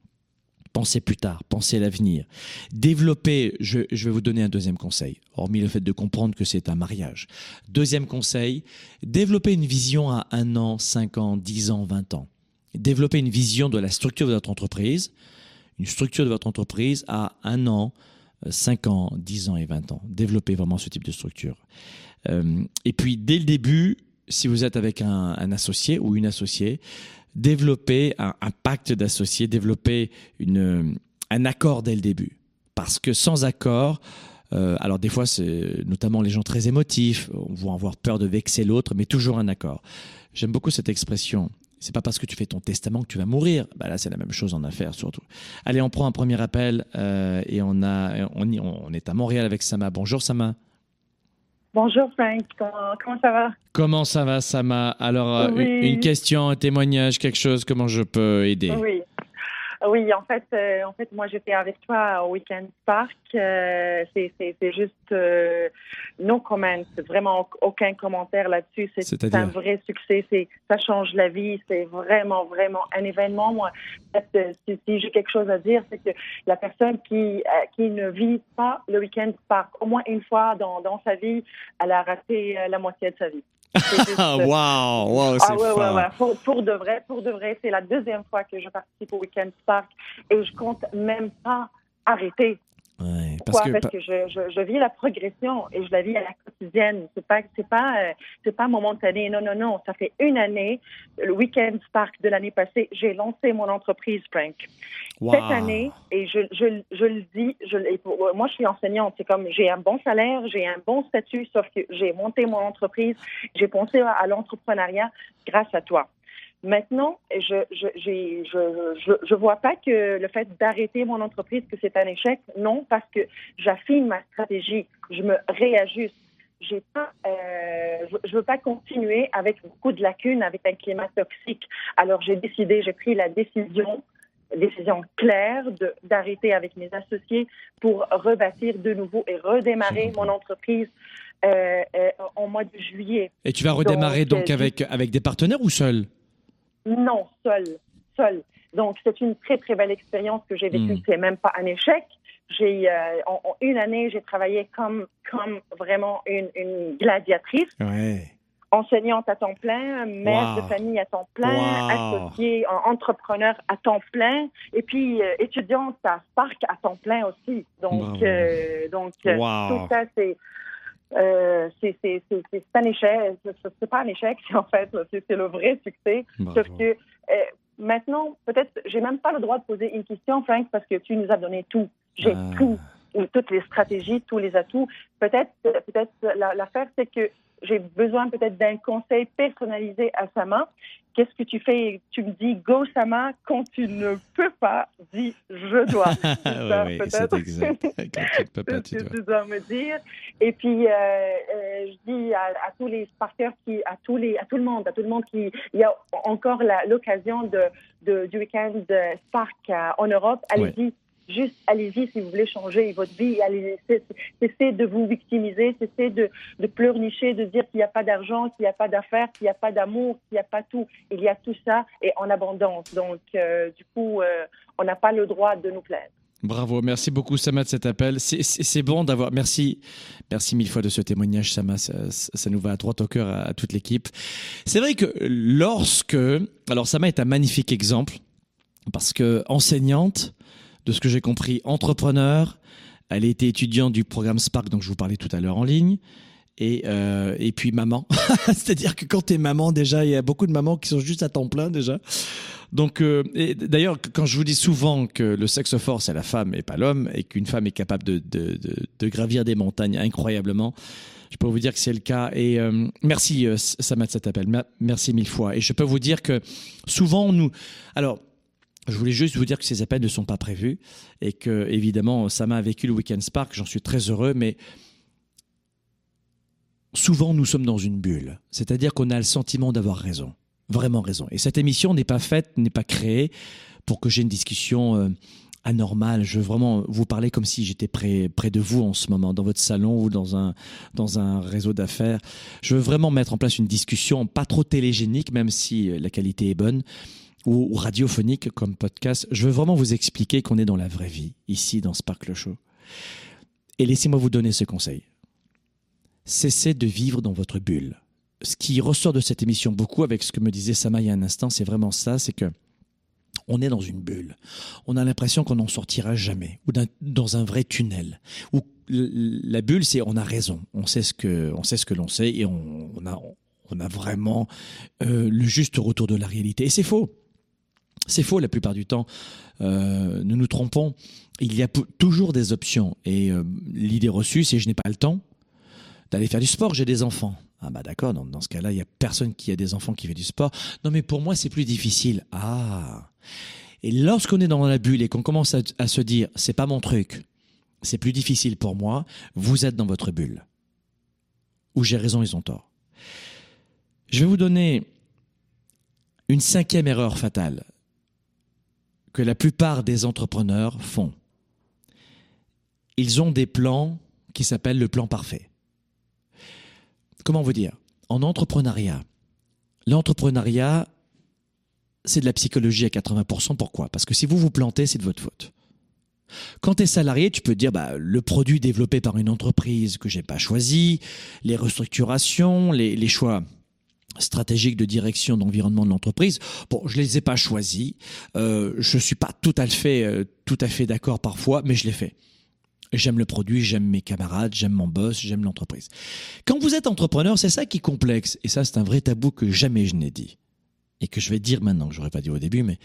Pensez plus tard, pensez à l'avenir. Développez, je, vais vous donner un deuxième conseil, hormis le fait de comprendre que c'est un mariage. Deuxième conseil, développez une vision à un an, cinq ans, dix ans, vingt ans. Développez une vision de la structure de votre entreprise, une structure de votre entreprise à un an, cinq ans, dix ans et vingt ans. Développez vraiment ce type de structure. Euh, et puis, dès le début, si vous êtes avec un associé ou une associée, développer un, pacte d'associés, développer une, un accord dès le début. Parce que sans accord, euh, alors des fois, c'est notamment les gens très émotifs, vont avoir peur de vexer l'autre, mais toujours un accord. J'aime beaucoup cette expression. C'est pas parce que tu fais ton testament que tu vas mourir. Bah là, c'est la même chose en affaires surtout. Allez, on prend un premier appel euh, et on a, on, on est à Montréal avec Sama. Bonjour Sama. Bonjour Frank, comment, comment, ça va? Comment ça va Sama? Alors, oui. une, une, question, un témoignage, quelque chose, comment je peux aider? Oui. Oui, en fait, euh, en fait, moi j'étais avec toi au Weekend Park. Euh, c'est juste euh, no comment, vraiment aucun commentaire là-dessus. C'est un vrai succès. C'est ça change la vie. C'est vraiment vraiment un événement. Moi, si, si j'ai quelque chose à dire, c'est que la personne qui euh, qui ne vit pas le Weekend Park au moins une fois dans dans sa vie, elle a raté euh, la moitié de sa vie. Wow, wow, ah, ouais, ouais, ouais. Pour, pour, de vrai, pour de vrai, c'est la deuxième fois que je participe au Weekend Spark et je compte même pas arrêter. Ouais, parce Pourquoi? que, parce que je, je, je, vis la progression et je la vis à la quotidienne. C'est pas, c'est pas, euh, c'est pas momentané. Non, non, non. Ça fait une année, le Weekend Spark de l'année passée, j'ai lancé mon entreprise, Frank. Wow. Cette année, et je, je, je le dis, je, moi je suis enseignante, c'est comme j'ai un bon salaire, j'ai un bon statut, sauf que j'ai monté mon entreprise, j'ai pensé à l'entrepreneuriat grâce à toi. Maintenant, je je, je, je, je vois pas que le fait d'arrêter mon entreprise, que c'est un échec. Non, parce que j'affine ma stratégie, je me réajuste. J'ai pas, euh, je veux pas continuer avec beaucoup de lacunes, avec un climat toxique. Alors j'ai décidé, j'ai pris la décision, décision claire d'arrêter avec mes associés pour rebâtir de nouveau et redémarrer mon entreprise euh, euh, en mois de juillet. Et tu vas redémarrer donc, donc avec avec des partenaires ou seul? Non, seul, seul. Donc, c'est une très, très belle expérience que j'ai vécue. Mm. C'est même pas un échec. J'ai, euh, en, en, une année, j'ai travaillé comme, comme vraiment une, une gladiatrice. Ouais. Enseignante à temps plein, mère wow. de famille à temps plein, wow. associée, entrepreneur à temps plein, et puis euh, étudiante à Spark à temps plein aussi. Donc, euh, donc tout ça, c'est euh, c'est un échec. C'est pas un échec, en fait, c'est le vrai succès. Bravo. Sauf que euh, maintenant, peut-être, j'ai même pas le droit de poser une question, Frank, parce que tu nous as donné tout. J'ai Ah. tout, toutes les stratégies, tous les atouts. Peut-être, peut-être l'affaire, c'est que j'ai besoin peut-être d'un conseil personnalisé à Sama. Qu'est-ce que tu fais? Tu me dis go Sama quand tu ne peux pas, dis je dois. oui, oui c'est exact. Quand tu ne peux pas, tu dois. tu dois me dire. Et puis euh, euh, je dis à, à, tous les sparkers qui, à tous les, à tout le monde, à tout le monde qui, il y a encore l'occasion de, de, du week-end Spark euh, en Europe. Allez-y. Ouais. Juste, allez-y si vous voulez changer votre vie. Allez, cessez de vous victimiser, cessez de, pleurnicher, de dire qu'il n'y a pas d'argent, qu'il n'y a pas d'affaires, qu'il n'y a pas d'amour, qu'il n'y a pas tout. Il y a tout ça et en abondance. Donc, euh, du coup, euh, on n'a pas le droit de nous plaindre. Bravo, merci beaucoup Sama de cet appel. C'est bon d'avoir. Merci, merci mille fois de ce témoignage, Sama. Ça, nous va à droit au cœur à, à toute l'équipe. C'est vrai que lorsque, alors Sama est un magnifique exemple parce que enseignante, de ce que j'ai compris, entrepreneur. Elle été étudiante du programme Spark, dont je vous parlais tout à l'heure en ligne. Et, euh, et puis maman. C'est-à-dire que quand tu es maman, déjà, il y a beaucoup de mamans qui sont juste à temps plein déjà. Donc, euh, d'ailleurs, quand je vous dis souvent que le sexe fort, c'est la femme et pas l'homme, et qu'une femme est capable de, de, de, gravir des montagnes incroyablement, je peux vous dire que c'est le cas. Et euh, merci, euh, Samat, cet appel. Merci mille fois. Et je peux vous dire que souvent, nous. Alors, je voulais juste vous dire que ces appels ne sont pas prévus et que, évidemment, ça m'a vécu le Weekend Spark. J'en suis très heureux, mais souvent nous sommes dans une bulle, c'est-à-dire qu'on a le sentiment d'avoir raison, vraiment raison. Et cette émission n'est pas faite, n'est pas créée pour que j'ai une discussion euh, anormale. Je veux vraiment vous parler comme si j'étais près, près de vous en ce moment, dans votre salon ou dans un, dans un réseau d'affaires. Je veux vraiment mettre en place une discussion pas trop télégénique, même si euh, la qualité est bonne, ou, radiophonique comme podcast. Je veux vraiment vous expliquer qu'on est dans la vraie vie, ici, dans Sparkle Show. Et laissez-moi vous donner ce conseil. Cessez de vivre dans votre bulle. Ce qui ressort de cette émission beaucoup avec ce que me disait Sama il y a un instant, c'est vraiment ça, c'est que on est dans une bulle. On a l'impression qu'on n'en sortira jamais, ou dans un vrai tunnel. Où la bulle, c'est on a raison, on sait ce que on sait ce que l'on sait et on, a vraiment euh, le juste retour de la réalité. Et c'est faux. C'est faux la plupart du temps. Euh, nous nous trompons. Il y a toujours des options. Et euh, l'idée reçue, c'est je n'ai pas le temps d'aller faire du sport, j'ai des enfants. Ah bah d'accord, dans, ce cas-là, il n'y a personne qui a des enfants qui fait du sport. Non mais pour moi, c'est plus difficile. Ah. Et lorsqu'on est dans la bulle et qu'on commence à, se dire, c'est pas mon truc, c'est plus difficile pour moi, vous êtes dans votre bulle. Ou j'ai raison, ils ont tort. Je vais vous donner une cinquième erreur fatale que la plupart des entrepreneurs font. Ils ont des plans qui s'appellent le plan parfait. Comment vous dire? En entrepreneuriat, l'entrepreneuriat, c'est de la psychologie à 80%. Pourquoi? Parce que si vous vous plantez, c'est de votre faute. Quand tu es salarié, tu peux dire bah, le produit développé par une entreprise que j'ai pas choisi, les restructurations, les, choix stratégiques de direction d'environnement de l'entreprise. Bon, je les ai pas choisis. Euh, je suis pas tout à fait, euh, tout à fait d'accord parfois, mais je l'ai fait. J'aime le produit, j'aime mes camarades, j'aime mon boss, j'aime l'entreprise. Quand vous êtes entrepreneur, c'est ça qui est complexe. Et ça, c'est un vrai tabou que jamais je n'ai dit. Et que je vais dire maintenant, que j'aurais pas dit au début, mais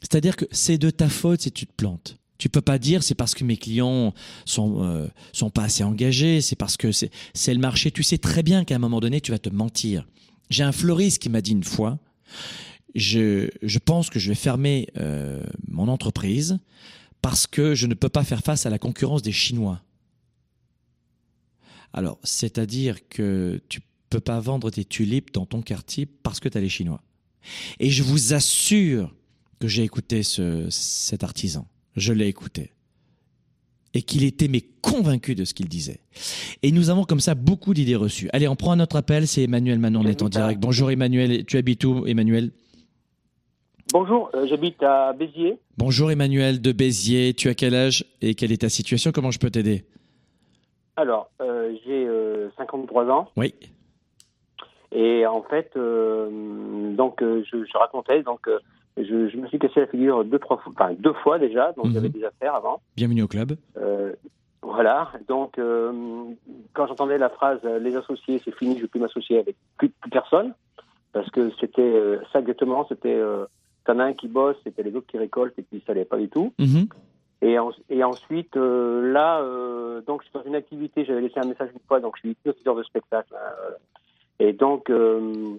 c'est-à-dire que c'est de ta faute si tu te plantes. Tu peux pas dire c'est parce que mes clients sont euh, sont pas assez engagés, c'est parce que c'est le marché. Tu sais très bien qu'à un moment donné tu vas te mentir. J'ai un fleuriste qui m'a dit une fois, je je pense que je vais fermer euh, mon entreprise parce que je ne peux pas faire face à la concurrence des Chinois. Alors, c'est-à-dire que tu peux pas vendre tes tulipes dans ton quartier parce que tu as les Chinois. Et je vous assure que j'ai écouté ce, cet artisan. Je l'ai écouté. Et qu'il était mais convaincu de ce qu'il disait. Et nous avons comme ça beaucoup d'idées reçues. Allez, on prend un autre appel. C'est Emmanuel Manon, on est en direct. Bonjour Emmanuel. Tu habites où, Emmanuel? Bonjour, euh, j'habite à Béziers. Bonjour Emmanuel de Béziers, tu as quel âge et quelle est ta situation? Comment je peux t'aider? Alors, euh, j'ai 53 euh, ans. Oui. Et en fait, donc je, racontais, donc je, me suis cassé la figure deux, trois fois, enfin deux fois déjà, donc j'avais mhm. des affaires avant. Bienvenue au club. voilà, donc quand j'entendais la phrase les associés, c'est fini, je ne veux plus m'associer avec plus, plus, personne, parce que c'était ça exactement, c'était T'en as un qui bosse, c'était les autres qui récoltent et puis ça n'allait pas du tout. Mhm. Et, et, ensuite, euh, là, euh, donc je suis dans une activité, j'avais laissé un message une fois, donc je suis hypnotiseur de spectacle. Hein, et donc, euh,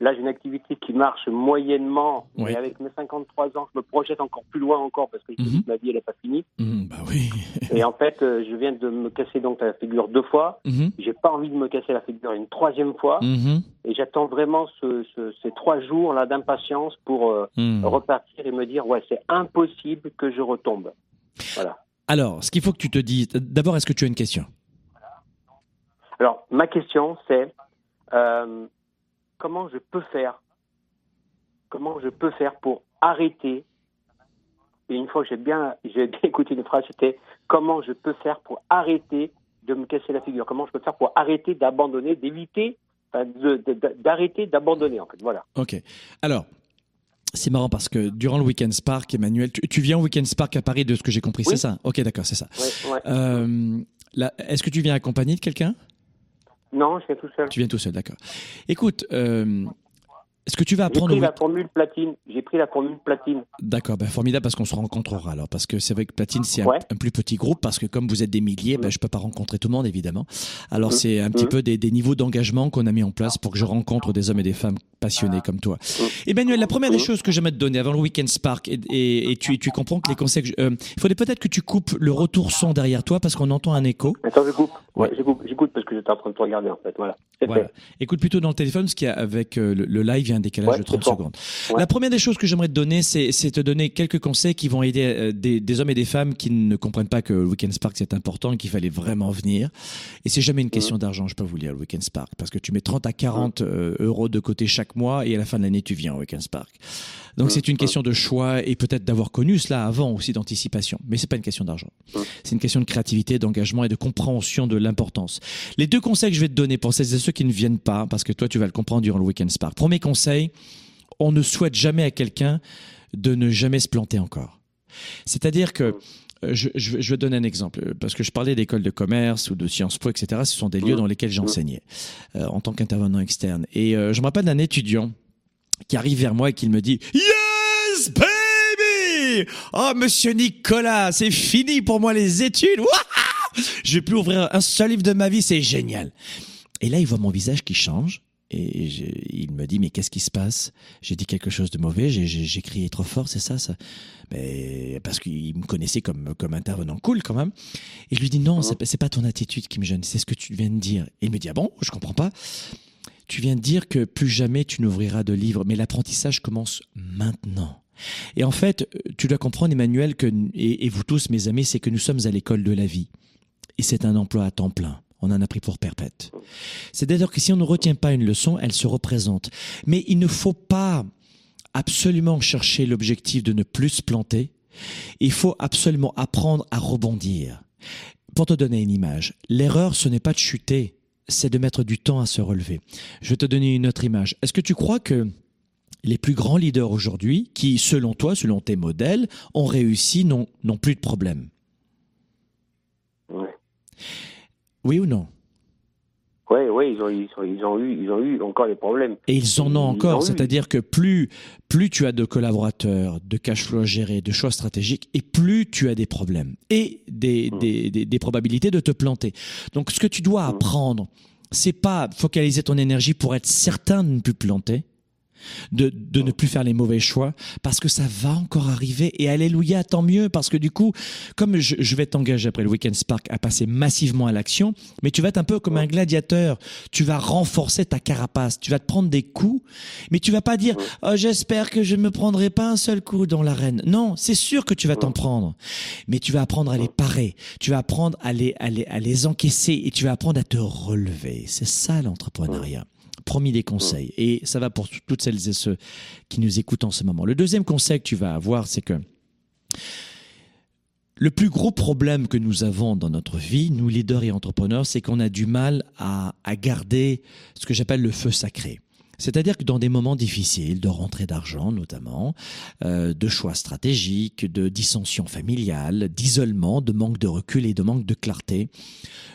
Là, j'ai une activité qui marche moyennement, mais avec mes 53 ans, je me projette encore plus loin encore parce que mhm. ma vie, elle n'est pas finie. Mhm, bah oui. et en fait, euh, je viens de me casser donc la figure deux fois. Je mhm. J'ai pas envie de me casser la figure une troisième fois. Et j'attends vraiment ces trois jours là d'impatience pour euh, repartir et me dire ouais, c'est impossible que je retombe. Voilà. Alors, ce qu'il faut que tu te dises, d'abord, est-ce que tu as une question? Alors, ma question, c'est euh, comment je peux faire Comment je peux faire pour arrêter Et une fois que j'ai bien, j'ai bien écouté une phrase, c'était comment je peux faire pour arrêter de me casser la figure? Comment je peux faire pour arrêter d'abandonner, d'éviter, d'arrêter d'abandonner en fait? Voilà. Ok. Alors. C'est marrant parce que durant le Weekend Spark, Emmanuel, tu, viens au Weekend Spark à Paris de ce que j'ai compris, c'est ça? Ok, d'accord, c'est ça. Euh, est-ce que tu viens accompagné de quelqu'un? Non, je viens tout seul. Tu viens tout seul, d'accord. Écoute, euh, Est-ce que tu vas J'ai apprendre pris au la formule platine. J'ai pris la formule platine. D'accord, ben formidable parce qu'on se rencontrera alors. Parce que c'est vrai que Platine, c'est un, Ouais. un plus petit groupe parce que comme vous êtes des milliers, ben, je peux pas rencontrer tout le monde évidemment. Alors Mhm. c'est un petit Mhm. peu des, des niveaux d'engagement qu'on a mis en place pour que je rencontre des hommes et des femmes passionnés comme toi. Emmanuel, la première des choses que j'aimerais te donner avant le Weekend Spark, et, et- et tu, tu comprends que les conseils, que je- euh, il faudrait peut-être que tu coupes le retour son derrière toi parce qu'on entend un écho. Attends, je coupe. Ouais. Ouais, j'écoute, j'écoute parce que j'étais en train de te regarder en fait. Voilà. Écoute plutôt dans le téléphone parce qu'avec euh, le, le live, il y a un décalage Ouais, de 30 c'est bon. secondes. Ouais. La première des choses que j'aimerais te donner, c'est te donner quelques conseils qui vont aider euh, des, des hommes et des femmes qui ne comprennent pas que le Weekend Spark c'est important et qu'il fallait vraiment venir. Et c'est jamais une question d'argent, je peux vous le dire, le Weekend Spark, parce que tu mets 30 à 40 euh, euros de côté chaque mois et à la fin de l'année tu viens au Weekend Spark. Donc c'est une question de choix et peut-être d'avoir connu cela avant aussi d'anticipation, mais c'est pas une question d'argent. C'est une question de créativité, d'engagement et de compréhension de l'importance. Les deux conseils que je vais te donner pour celles et ceux qui ne viennent pas, parce que toi tu vas le comprendre durant le Weekend Spark. Premier conseil, on ne souhaite jamais à quelqu'un de ne jamais se planter encore. C'est-à-dire que euh, je, je, je vais donner un exemple, parce que je parlais d'école de commerce ou de Sciences Po, etc. Ce sont des lieux dans lesquels j'enseignais euh, en tant qu'intervenant externe. Et euh, je me rappelle d'un étudiant qui arrive vers moi et qui me dit Yes, baby Oh, monsieur Nicolas, c'est fini pour moi les études. Wouah je vais plus ouvrir un seul livre de ma vie, c'est génial. Et là, il voit mon visage qui change. Et il me dit, mais qu'est-ce qui se passe? J'ai dit quelque chose de mauvais, j'ai- crié trop fort, c'est ça, ça? Mais Parce qu'il me connaissait comme, comme intervenant cool quand même. Et je lui dis, non, c'est pas- c'est pas ton attitude qui me gêne, c'est ce que tu viens de dire. Et il me dit, ah bon, je comprends pas. Tu viens de dire que plus jamais tu n'ouvriras de livres, mais l'apprentissage commence maintenant. Et en fait, tu dois comprendre, Emmanuel, que, et, vous tous, mes amis, c'est que nous sommes à l'école de la vie. Et c'est un emploi à temps plein. On en a pris pour perpète. C'est-à-dire que si on ne retient pas une leçon, elle se représente. Mais il ne faut pas absolument chercher l'objectif de ne plus se planter. Il faut absolument apprendre à rebondir. Pour te donner une image, l'erreur, ce n'est pas de chuter, c'est de mettre du temps à se relever. Je vais te donner une autre image. Est-ce que tu crois que les plus grands leaders aujourd'hui, qui, selon toi, selon tes modèles, ont réussi, n'ont plus de problème? Ouais. Oui ou non? Ouais, ouais, ils ont, ils, ont, ils ont eu, ils ont eu encore des problèmes. Et ils en ont encore, c'est-à-dire que plus, plus tu as de collaborateurs, de cash flow à gérer, de choix stratégiques, et plus tu as des problèmes et des, Mm. des, des, des probabilités de te planter. Donc, ce que tu dois Mm. apprendre, c'est pas focaliser ton énergie pour être certain de ne plus planter, de, de ne plus faire les mauvais choix, parce que ça va encore arriver. Et alléluia, tant mieux, parce que du coup, comme je, je vais t'engager après le Weekend Spark à passer massivement à l'action, mais tu vas être un peu comme un gladiateur. Tu vas renforcer ta carapace, tu vas te prendre des coups, mais tu vas pas dire oh, j'espère que je ne me prendrai pas un seul coup dans l'arène. Non, c'est sûr que tu vas t'en prendre, mais tu vas apprendre à les parer, tu vas apprendre à les, à les, à les encaisser et tu vas apprendre à te relever. C'est ça l'entrepreneuriat promis des conseils. Et ça va pour toutes celles et ceux qui nous écoutent en ce moment. Le deuxième conseil que tu vas avoir, c'est que le plus gros problème que nous avons dans notre vie, nous leaders et entrepreneurs, c'est qu'on a du mal à, à garder ce que j'appelle le feu sacré. C'est-à-dire que dans des moments difficiles, de rentrée d'argent notamment, euh, de choix stratégiques, de dissensions familiales, d'isolement, de manque de recul et de manque de clarté,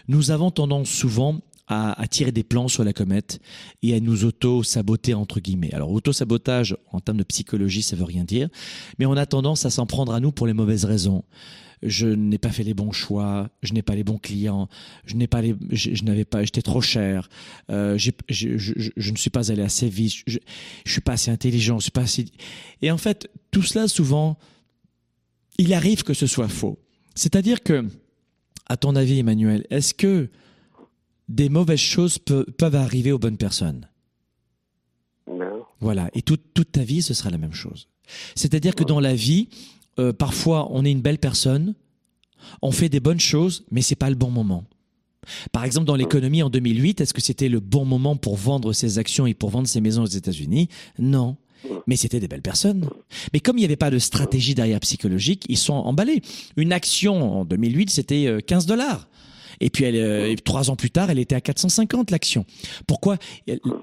nous avons tendance souvent à, tirer des plans sur la comète et à nous auto-saboter entre guillemets. Alors auto-sabotage en termes de psychologie, ça veut rien dire, mais on a tendance à s'en prendre à nous pour les mauvaises raisons. Je n'ai pas fait les bons choix, je n'ai pas les bons clients, je n'ai pas les, je, n'avais pas, j'étais trop cher, euh, je, ne suis pas allé assez vite, je, je suis pas assez intelligent, je suis pas assez. Et en fait, tout cela souvent, il arrive que ce soit faux. C'est-à-dire que, à ton avis, Emmanuel, est-ce que des mauvaises choses pe- peuvent arriver aux bonnes personnes Ben, Voilà. Et toute, toute ta vie, ce sera la même chose. C'est-à-dire que dans la vie, euh, parfois, on est une belle personne, on fait des bonnes choses, mais c'est pas le bon moment. Par exemple, dans l'économie en 2008, est-ce que c'était le bon moment pour vendre ses actions et pour vendre ses maisons aux États-Unis? Non. Mais c'était des belles personnes. Mais comme il n'y avait pas de stratégie derrière psychologique, ils sont emballés. Une action en 2008, c'était euh, 15 dollars. Et puis euh, trois ans plus tard, elle était à 450 l'action. Pourquoi?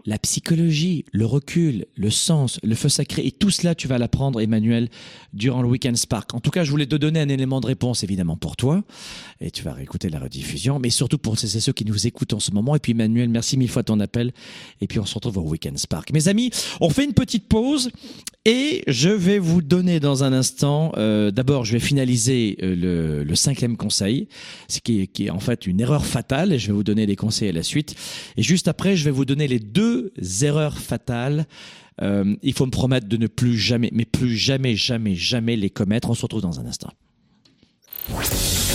La psychologie, le recul, le sens, le feu sacré, et tout cela, tu vas l'apprendre, Emmanuel, durant le Weekend Spark. En tout cas, je voulais te donner un élément de réponse, évidemment, pour toi, et tu vas réécouter la rediffusion, mais surtout pour ceux qui nous écoutent en ce moment. Et puis, Emmanuel, merci mille fois de ton appel, et puis on se retrouve au Weekend Spark. Mes amis, on fait une petite pause, et je vais vous donner dans un instant, euh, d'abord, je vais finaliser euh, le, cinquième conseil, ce qui est en fait une erreur fatale, et je vais vous donner des conseils à la suite. Et juste après, je vais vous donner les deux erreurs fatales euh, il faut me promettre de ne plus jamais, mais plus jamais, jamais, jamais les commettre. On se retrouve dans un instant.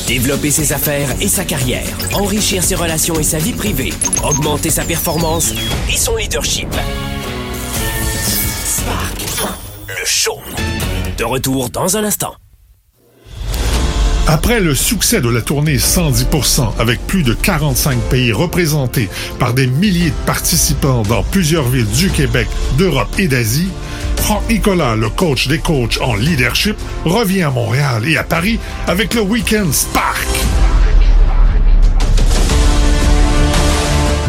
Développer ses affaires et sa carrière, enrichir ses relations et sa vie privée, augmenter sa performance et son leadership. Spark, le show. De retour dans un instant. Après le succès de la tournée 110% avec plus de 45 pays représentés par des milliers de participants dans plusieurs villes du Québec, d'Europe et d'Asie, Franck Nicolas, le coach des coachs en leadership, revient à Montréal et à Paris avec le Weekend Spark.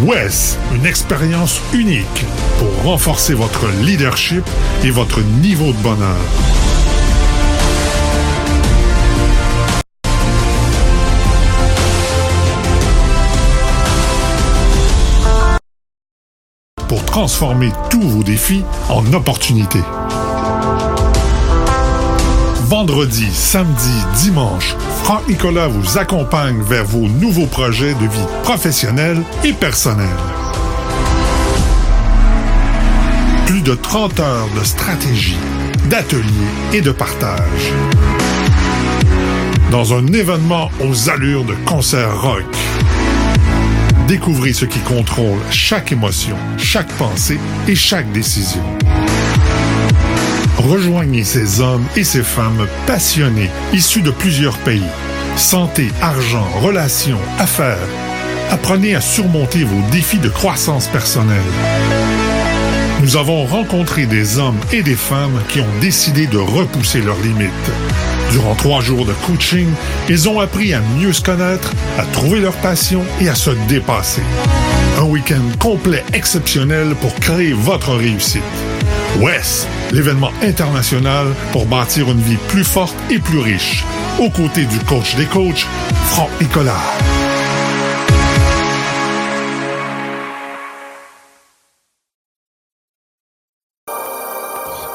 WES, une expérience unique pour renforcer votre leadership et votre niveau de bonheur. Pour transformer tous vos défis en opportunités. Vendredi, samedi, dimanche, Franck Nicolas vous accompagne vers vos nouveaux projets de vie professionnelle et personnelle. Plus de 30 heures de stratégie, d'ateliers et de partage. Dans un événement aux allures de concert rock Découvrez ce qui contrôle chaque émotion, chaque pensée et chaque décision. Rejoignez ces hommes et ces femmes passionnés, issus de plusieurs pays. Santé, argent, relations, affaires. Apprenez à surmonter vos défis de croissance personnelle. Nous avons rencontré des hommes et des femmes qui ont décidé de repousser leurs limites. Durant trois jours de coaching, ils ont appris à mieux se connaître, à trouver leur passion et à se dépasser. Un week-end complet exceptionnel pour créer votre réussite. WES, l'événement international pour bâtir une vie plus forte et plus riche. Aux côtés du coach des coachs, Franck Nicolas.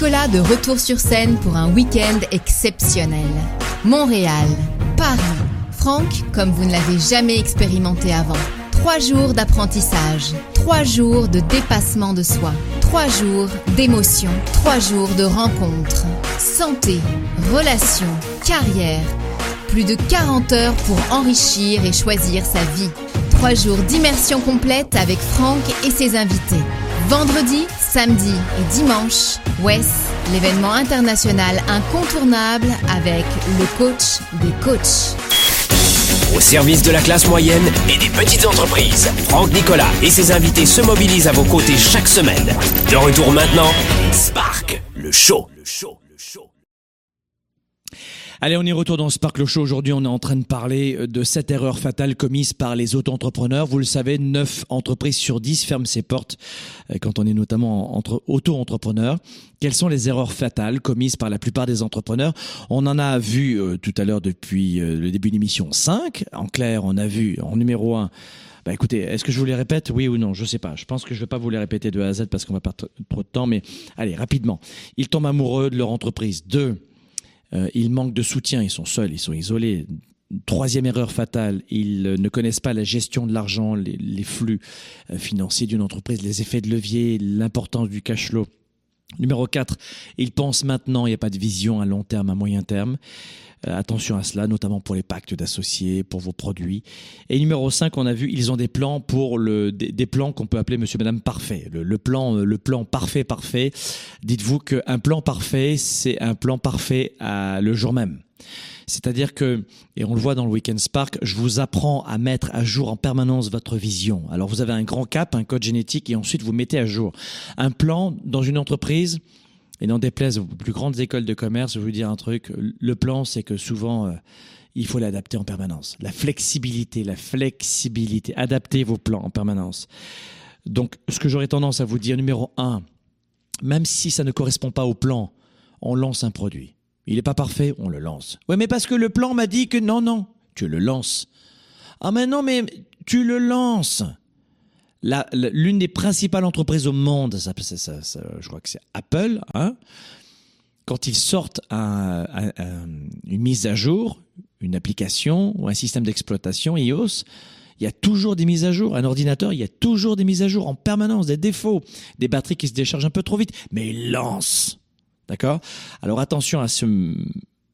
Nicolas de retour sur scène pour un week-end exceptionnel. Montréal, Paris, Franck comme vous ne l'avez jamais expérimenté avant. Trois jours d'apprentissage, trois jours de dépassement de soi, trois jours d'émotion, trois jours de rencontres, santé, relations, carrière. Plus de 40 heures pour enrichir et choisir sa vie. Trois jours d'immersion complète avec Franck et ses invités. Vendredi, samedi et dimanche, WES, l'événement international incontournable avec le coach des coachs. au service de la classe moyenne et des petites entreprises. Franck Nicolas et ses invités se mobilisent à vos côtés chaque semaine. De retour maintenant, Spark, le show. Le show. Allez, on y retourne dans Sparkle Show. Aujourd'hui, on est en train de parler euh, de cette erreur fatale commise par les auto-entrepreneurs. Vous le savez, 9 entreprises sur 10 ferment ses portes euh, quand on est notamment entre auto-entrepreneurs. Quelles sont les erreurs fatales commises par la plupart des entrepreneurs? On en a vu euh, tout à l'heure depuis le début de l'émission 5. En clair, on a vu en numéro 1 bah écoutez, est-ce que je vous les répète? Oui ou non? Je sais pas. Je pense que je vais pas vous les répéter de A à Z parce qu'on va pas trop de temps. Mais allez, rapidement. Ils tombent amoureux de leur entreprise. Deux, euh, ils manquent de soutien, ils sont seuls, ils sont isolés. Troisième erreur fatale, ils ne connaissent pas la gestion de l'argent, les, flux euh, financiers d'une entreprise, les effets de levier, l'importance du cash flow. Numéro 4, ils pensent maintenant, il n'y a pas de vision à long terme, à moyen terme. Euh, attention à cela, notamment pour les pactes d'associés, pour vos produits. Et numéro 5, on a vu, ils ont des plans pour le, des, plans qu'on peut appeler monsieur, madame parfait. Le, plan, euh, le plan parfait, parfait. Dites-vous qu'un plan parfait, c'est un plan parfait à, le jour même. C'est-à-dire que, et on le voit dans le Weekend Spark, je vous apprends à mettre à jour en permanence votre vision. Alors vous avez un grand cap, un code génétique, et ensuite vous mettez à jour. Un plan dans une entreprise, et n'en déplaise aux plus grandes écoles de commerce, je vais vous dire un truc. Le plan, c'est que souvent, euh, il faut l'adapter en permanence. La flexibilité, la flexibilité. Adaptez vos plans en permanence. Donc, ce que j'aurais tendance à vous dire, numéro un, même si ça ne correspond pas au plan, on lance un produit. Il n'est pas parfait, on le lance. Oui, mais parce que le plan m'a dit que non, non, tu le lances. Ah, mais non, mais tu le lances l'une des principales entreprises au monde, ça, je crois que c'est Apple, hein, quand ils sortent une mise à jour, une application ou un système d'exploitation iOS, il y a toujours des mises à jour. Un ordinateur, il y a toujours des mises à jour en permanence, des défauts, des batteries qui se déchargent un peu trop vite, mais ils lancent. D'accord? Alors attention à, ce,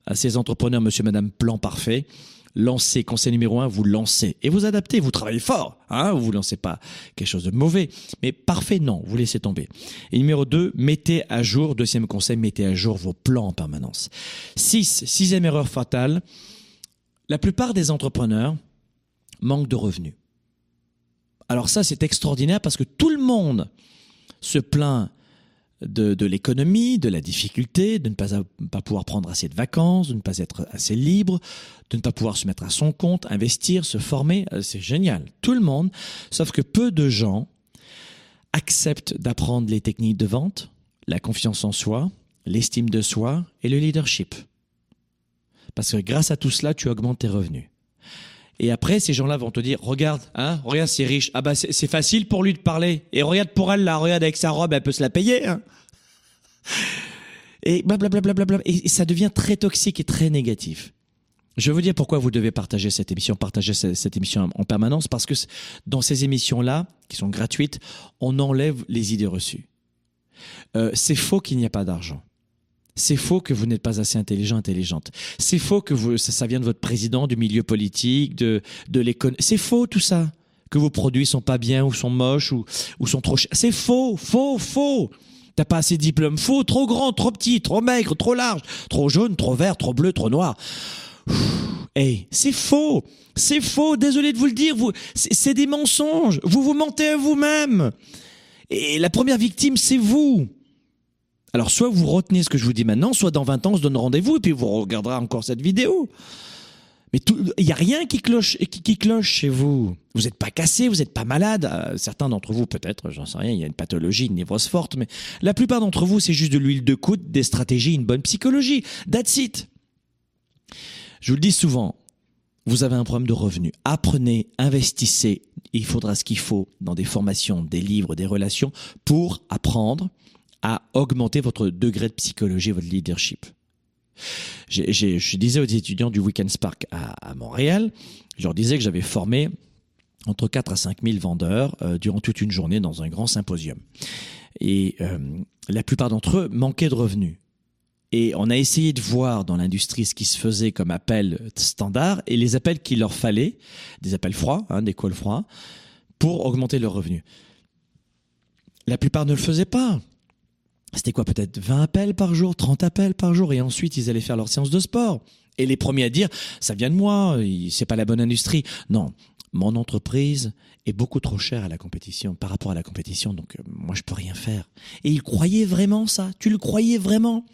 à ces entrepreneurs, monsieur, madame, plan parfait lancez, conseil numéro un, vous lancez. Et vous adaptez, vous travaillez fort, hein, vous lancez pas quelque chose de mauvais. Mais parfait, non, vous laissez tomber. Et numéro deux, mettez à jour, deuxième conseil, mettez à jour vos plans en permanence. Six, sixième erreur fatale, la plupart des entrepreneurs manquent de revenus. Alors ça, c'est extraordinaire parce que tout le monde se plaint de, l'économie, de la difficulté, de ne pas, pas pouvoir prendre assez de vacances, de ne pas être assez libre, de ne pas pouvoir se mettre à son compte, investir, se former. Euh, c'est génial. Tout le monde, sauf que peu de gens acceptent d'apprendre les techniques de vente, la confiance en soi, l'estime de soi et le leadership. Parce que grâce à tout cela, tu augmentes tes revenus. Et après, ces gens-là vont te dire, regarde, hein, regarde, c'est riche. Ah bah, c'est facile pour lui de parler. Et regarde pour elle, là, regarde avec sa robe, elle peut se la payer, hein. Et blablabla. Et ça devient très toxique et très négatif. Je veux dire pourquoi vous devez partager cette émission, partager cette émission en permanence, parce que dans ces émissions-là, qui sont gratuites, on enlève les idées reçues. Euh, c'est faux qu'il n'y a pas d'argent. C'est faux que vous n'êtes pas assez intelligent, intelligente. C'est faux que vous, ça, vient de votre président, du milieu politique, de, de l'économie. C'est faux tout ça. Que vos produits sont pas bien ou sont moches ou, ou sont trop chers. C'est faux, faux, faux. T'as pas assez de diplômes. Faux, trop grand, trop petit, trop maigre, trop large, trop jaune, trop vert, trop bleu, trop noir. Hey, c'est faux. C'est faux. Désolé de vous le dire. Vous, c'est des mensonges. Vous vous mentez à vous-même. Et la première victime, c'est vous. Alors soit vous retenez ce que je vous dis maintenant, soit dans 20 ans on se donne rendez-vous et puis vous regarderez encore cette vidéo. Mais il n'y a rien qui cloche, qui, cloche chez vous. Vous n'êtes pas cassé, vous n'êtes pas malade. Euh, certains d'entre vous, peut-être, j'en sais rien, il y a une pathologie, une névrose forte, mais la plupart d'entre vous, c'est juste de l'huile de coude, des stratégies, une bonne psychologie. That's it. Je vous le dis souvent, vous avez un problème de revenus. Apprenez, investissez. Il faudra ce qu'il faut dans des formations, des livres, des relations pour apprendre à augmenter votre degré de psychologie, votre leadership. je disais aux étudiants du Weekend Spark à, Montréal, je leur disais que j'avais formé entre 4 à 5 000 vendeurs euh, durant toute une journée dans un grand symposium. Et euh, la plupart d'entre eux manquaient de revenus. Et on a essayé de voir dans l'industrie ce qui se faisait comme appel standard et les appels qu'il leur fallait, des appels froids, hein, des calls froids, pour augmenter leurs revenus. La plupart ne le faisaient pas c'était quoi peut-être 20 appels par jour, 30 appels par jour et ensuite ils allaient faire leur séance de sport. Et les premiers à dire, ça vient de moi, c'est pas la bonne industrie. Non, mon entreprise est beaucoup trop chère à la compétition, par rapport à la compétition, donc euh, moi je peux rien faire. Et ils croyaient vraiment ça Tu le croyais vraiment?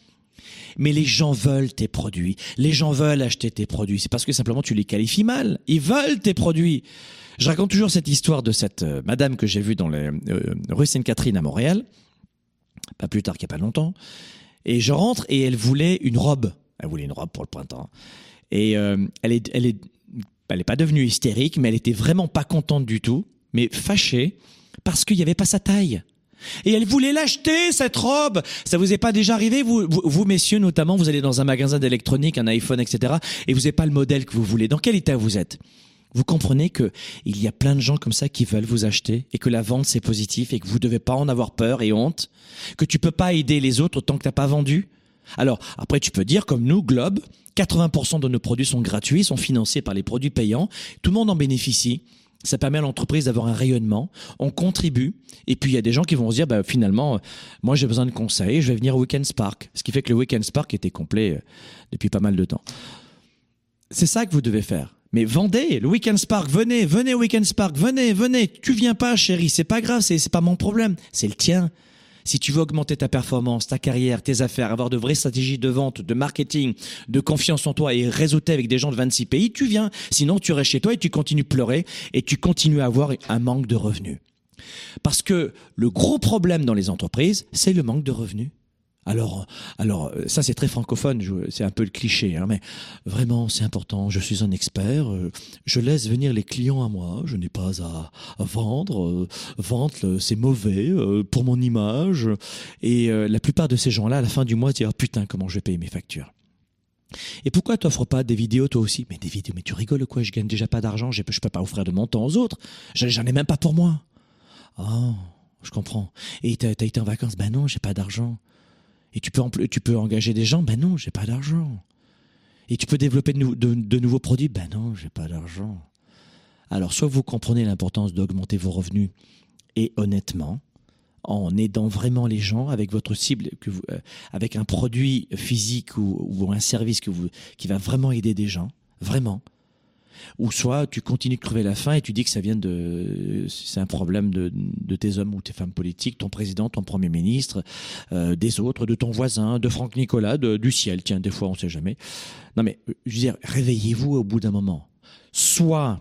Mais les gens veulent tes produits. Les gens veulent acheter tes produits. C'est parce que simplement tu les qualifies mal. Ils veulent tes produits. Je raconte toujours cette histoire de cette euh, madame que j'ai vue dans les euh, rue Sainte-Catherine à Montréal, pas plus tard qu'il n'y a pas longtemps. Et je rentre et elle voulait une robe. Elle voulait une robe pour le printemps. Et elle est, elle est elle n'est pas devenue hystérique, mais elle était vraiment pas contente du tout, mais fâchée parce qu'il n'y avait pas sa taille. Et elle voulait l'acheter, cette robe. Ça vous est pas déjà arrivé, vous, vous, messieurs notamment, vous allez dans un magasin d'électronique, un iPhone, etc., et vous n'avez pas le modèle que vous voulez. Dans quel état vous êtes? Vous comprenez que il y a plein de gens comme ça qui veulent vous acheter et que la vente c'est positif et que vous devez pas en avoir peur et honte, que tu peux pas aider les autres tant que t'as pas vendu. Alors, après, tu peux dire, comme nous, Globe, 80% de nos produits sont gratuits, sont financés par les produits payants. Tout le monde en bénéficie. Ça permet à l'entreprise d'avoir un rayonnement. On contribue. Et puis, il y a des gens qui vont se dire, bah, finalement, euh, moi, j'ai besoin de conseils. Je vais venir au Weekend Spark. Ce qui fait que le Weekend Spark était complet euh, depuis pas mal de temps. C'est ça que vous devez faire. Mais vendez le Weekend Spark, venez, venez Weekend Spark, venez, venez. Tu viens pas, chérie, c'est pas grave, c'est pas mon problème, c'est le tien. Si tu veux augmenter ta performance, ta carrière, tes affaires, avoir de vraies stratégies de vente, de marketing, de confiance en toi et réseauter avec des gens de 26 pays, tu viens. Sinon, tu restes chez toi et tu continues de pleurer et tu continues à avoir un manque de revenus. Parce que le gros problème dans les entreprises, c'est le manque de revenus. Alors, alors ça c'est très francophone, c'est un peu le cliché, hein, mais vraiment c'est important. Je suis un expert, euh, je laisse venir les clients à moi, je n'ai pas à, vendre. Euh, vendre c'est mauvais euh, pour mon image. Et la plupart de ces gens-là, à la fin du mois, disent oh, putain comment je vais payer mes factures. Et pourquoi t'offres pas des vidéos toi aussi? Mais des vidéos, mais tu rigoles quoi? Je gagne déjà pas d'argent, je peux pas offrir de mon temps aux autres. J'en ai même pas pour moi. Ah, je comprends. Et t'as as été en vacances? Ben non, j'ai pas d'argent. Et tu peux, engager des gens Ben non, j'ai pas d'argent. Et tu peux développer de, nouveaux produits Ben non, j'ai pas d'argent. Alors, soit vous comprenez l'importance d'augmenter vos revenus et honnêtement, en aidant vraiment les gens avec votre cible, euh, avec un produit physique ou, un service qui va vraiment aider des gens, vraiment, ou soit tu continues de crever la faim et tu dis que ça vient de c'est un problème de, de, tes hommes ou tes femmes politiques, ton président, ton premier ministre, euh, des autres, de ton voisin, de Franck Nicolas, du ciel. Tiens, des fois on sait jamais. Non mais je veux dire, réveillez-vous au bout d'un moment. Soit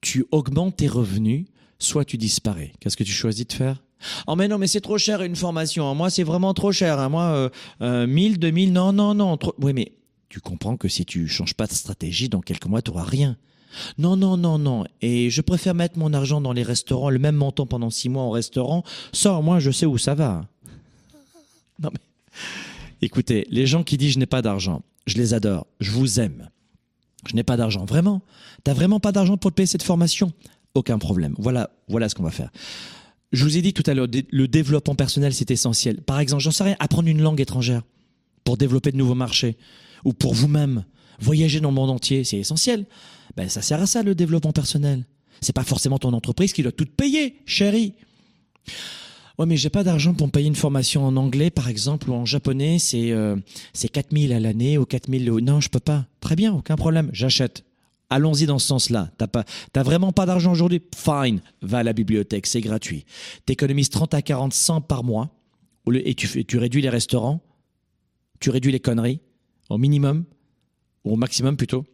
tu augmentes tes revenus, soit tu disparais. Qu'est-ce que tu choisis de faire? Oh mais non mais c'est trop cher une formation. Moi c'est vraiment trop cher. Hein. Moi euh, euh, 1000, 2000, non non non. Trop... Oui mais tu comprends que si tu changes pas de stratégie, dans quelques mois, tu n'auras rien. Non, non, non, non. Et je préfère mettre mon argent dans les restaurants, le même montant pendant six mois au restaurant. Ça, au moins, je sais où ça va. Non, mais. Écoutez, les gens qui disent je n'ai pas d'argent, je les adore. Je vous aime. Je n'ai pas d'argent. Vraiment? T'as vraiment pas d'argent pour te payer cette formation? Aucun problème. Voilà, voilà ce qu'on va faire. Je vous ai dit tout à l'heure, le développement personnel, c'est essentiel. Par exemple, j'en sais rien, apprendre une langue étrangère pour développer de nouveaux marchés ou pour vous-même. Voyager dans le monde entier, c'est essentiel. Ben, ça sert à ça, le développement personnel. C'est pas forcément ton entreprise qui doit tout payer, chérie. Ouais, mais j'ai pas d'argent pour me payer une formation en anglais, par exemple, ou en japonais, c'est euh, c'est 4000 à l'année ou 4000 Non, je peux pas. Très bien, aucun problème, j'achète. Allons-y dans ce sens-là. T'as pas, t'as vraiment pas d'argent aujourd'hui? Fine. Va à la bibliothèque, c'est gratuit. T'économises 30 à 40 cents par mois, et tu, tu réduis les restaurants, tu réduis les conneries, au minimum, ou au maximum plutôt.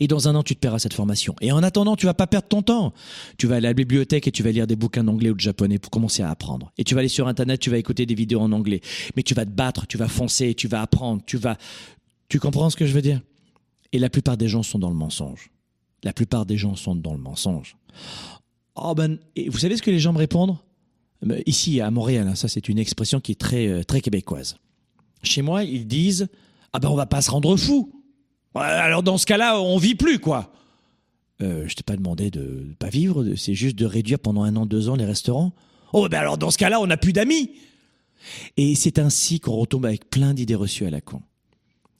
Et dans un an, tu te paieras cette formation. Et en attendant, tu vas pas perdre ton temps. Tu vas aller à la bibliothèque et tu vas lire des bouquins d'anglais ou de japonais pour commencer à apprendre. Et tu vas aller sur Internet, tu vas écouter des vidéos en anglais. Mais tu vas te battre, tu vas foncer, tu vas apprendre, tu vas... Tu comprends ce que je veux dire? Et la plupart des gens sont dans le mensonge. La plupart des gens sont dans le mensonge. Oh ben, et vous savez ce que les gens me répondent? Ici, à Montréal, hein, ça c'est une expression qui est très, euh, très québécoise. Chez moi, ils disent ah ben on va pas se rendre fou. Alors dans ce cas-là, on vit plus quoi. Euh, je t'ai pas demandé de pas vivre, c'est juste de réduire pendant un an, deux ans les restaurants. Oh ben alors dans ce cas-là, on n'a plus d'amis. Et c'est ainsi qu'on retombe avec plein d'idées reçues à la con.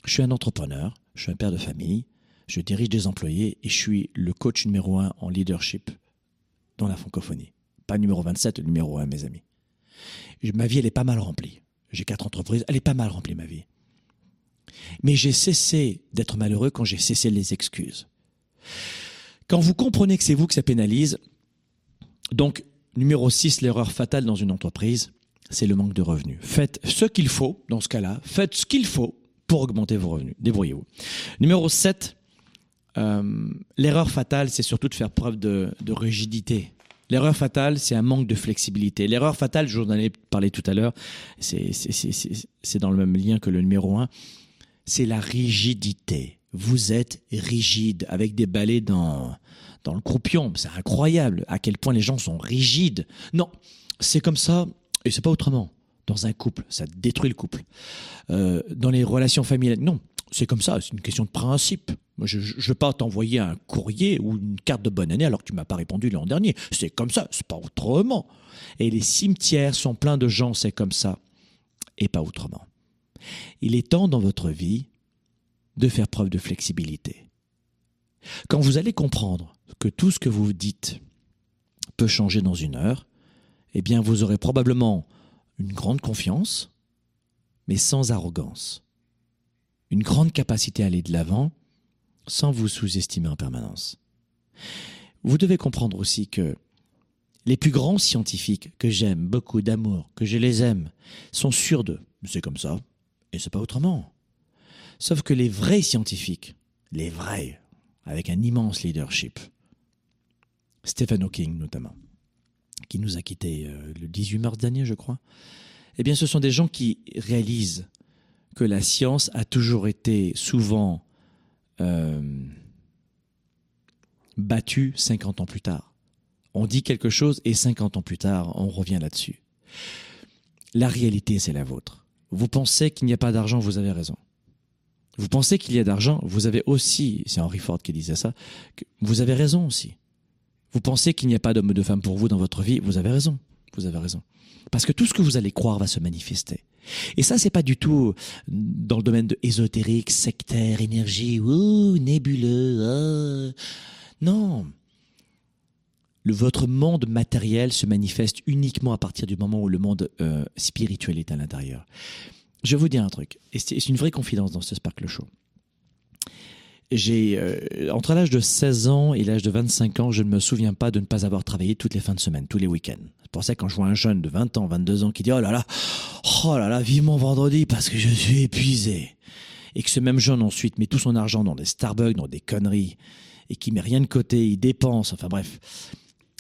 Je suis un entrepreneur, je suis un père de famille, je dirige des employés et je suis le coach numéro un en leadership dans la francophonie. Pas numéro 27, numéro un, mes amis. Ma vie, elle est pas mal remplie. J'ai quatre entreprises, elle est pas mal remplie, ma vie. Mais j'ai cessé d'être malheureux quand j'ai cessé les excuses. Quand vous comprenez que c'est vous que ça pénalise, donc numéro 6, l'erreur fatale dans une entreprise, c'est le manque de revenus. Faites ce qu'il faut, dans ce cas-là, faites ce qu'il faut pour augmenter vos revenus. Débrouillez-vous. Numéro 7, euh, l'erreur fatale, c'est surtout de faire preuve de, de rigidité. L'erreur fatale, c'est un manque de flexibilité. L'erreur fatale, je vous en ai parlé tout à l'heure, c'est dans le même lien que le numéro 1, c'est la rigidité. Vous êtes rigide, avec des balais dans, dans le croupion. C'est incroyable à quel point les gens sont rigides. Non, c'est comme ça, et c'est pas autrement. Dans un couple, ça détruit le couple. Euh, dans les relations familiales, non, c'est comme ça, c'est une question de principe. Je ne vais pas t'envoyer un courrier ou une carte de bonne année alors que tu m'as pas répondu l'an dernier. C'est comme ça, c'est pas autrement. Et les cimetières sont pleins de gens, c'est comme ça, et pas autrement. Il est temps dans votre vie de faire preuve de flexibilité. Quand vous allez comprendre que tout ce que vous dites peut changer dans une heure, eh bien vous aurez probablement une grande confiance, mais sans arrogance. Une grande capacité à aller de l'avant, sans vous sous-estimer en permanence. Vous devez comprendre aussi que les plus grands scientifiques que j'aime beaucoup d'amour, que je les aime, sont sûrs d'eux. C'est comme ça, et c'est pas autrement. Sauf que les vrais scientifiques, les vrais, avec un immense leadership, Stephen Hawking notamment, qui nous a quittés euh, le 18 mars dernier, je crois, eh bien ce sont des gens qui réalisent que la science a toujours été souvent euh, battue 50 ans plus tard. On dit quelque chose et 50 ans plus tard, on revient là-dessus. La réalité, c'est la vôtre. Vous pensez qu'il n'y a pas d'argent, vous avez raison. Vous pensez qu'il y a d'argent, vous avez aussi, c'est Henry Ford qui disait ça, vous avez raison aussi. Vous pensez qu'il n'y a pas d'homme ou de femme pour vous dans votre vie, vous avez raison. Vous avez raison. Parce que tout ce que vous allez croire va se manifester. Et ça, c'est pas du tout dans le domaine de ésotérique, sectaire, énergie, ou nébuleux. Oh. Non. Votre monde matériel se manifeste uniquement à partir du moment où le monde euh, spirituel est à l'intérieur. Je vais vous dire un truc, et c'est une vraie confidence dans ce Sparkle Show. J'ai euh, entre l'âge de 16 ans et l'âge de 25 ans, je ne me souviens pas de ne pas avoir travaillé toutes les fins de semaine, tous les week-ends. C'est pour ça que quand je vois un jeune de 20 ans, 22 ans qui dit "Oh là là, oh là là, vivement vendredi parce que je suis épuisé." Et que ce même jeune ensuite met tout son argent dans des Starbucks, dans des conneries et qui met rien de côté, il dépense, enfin bref.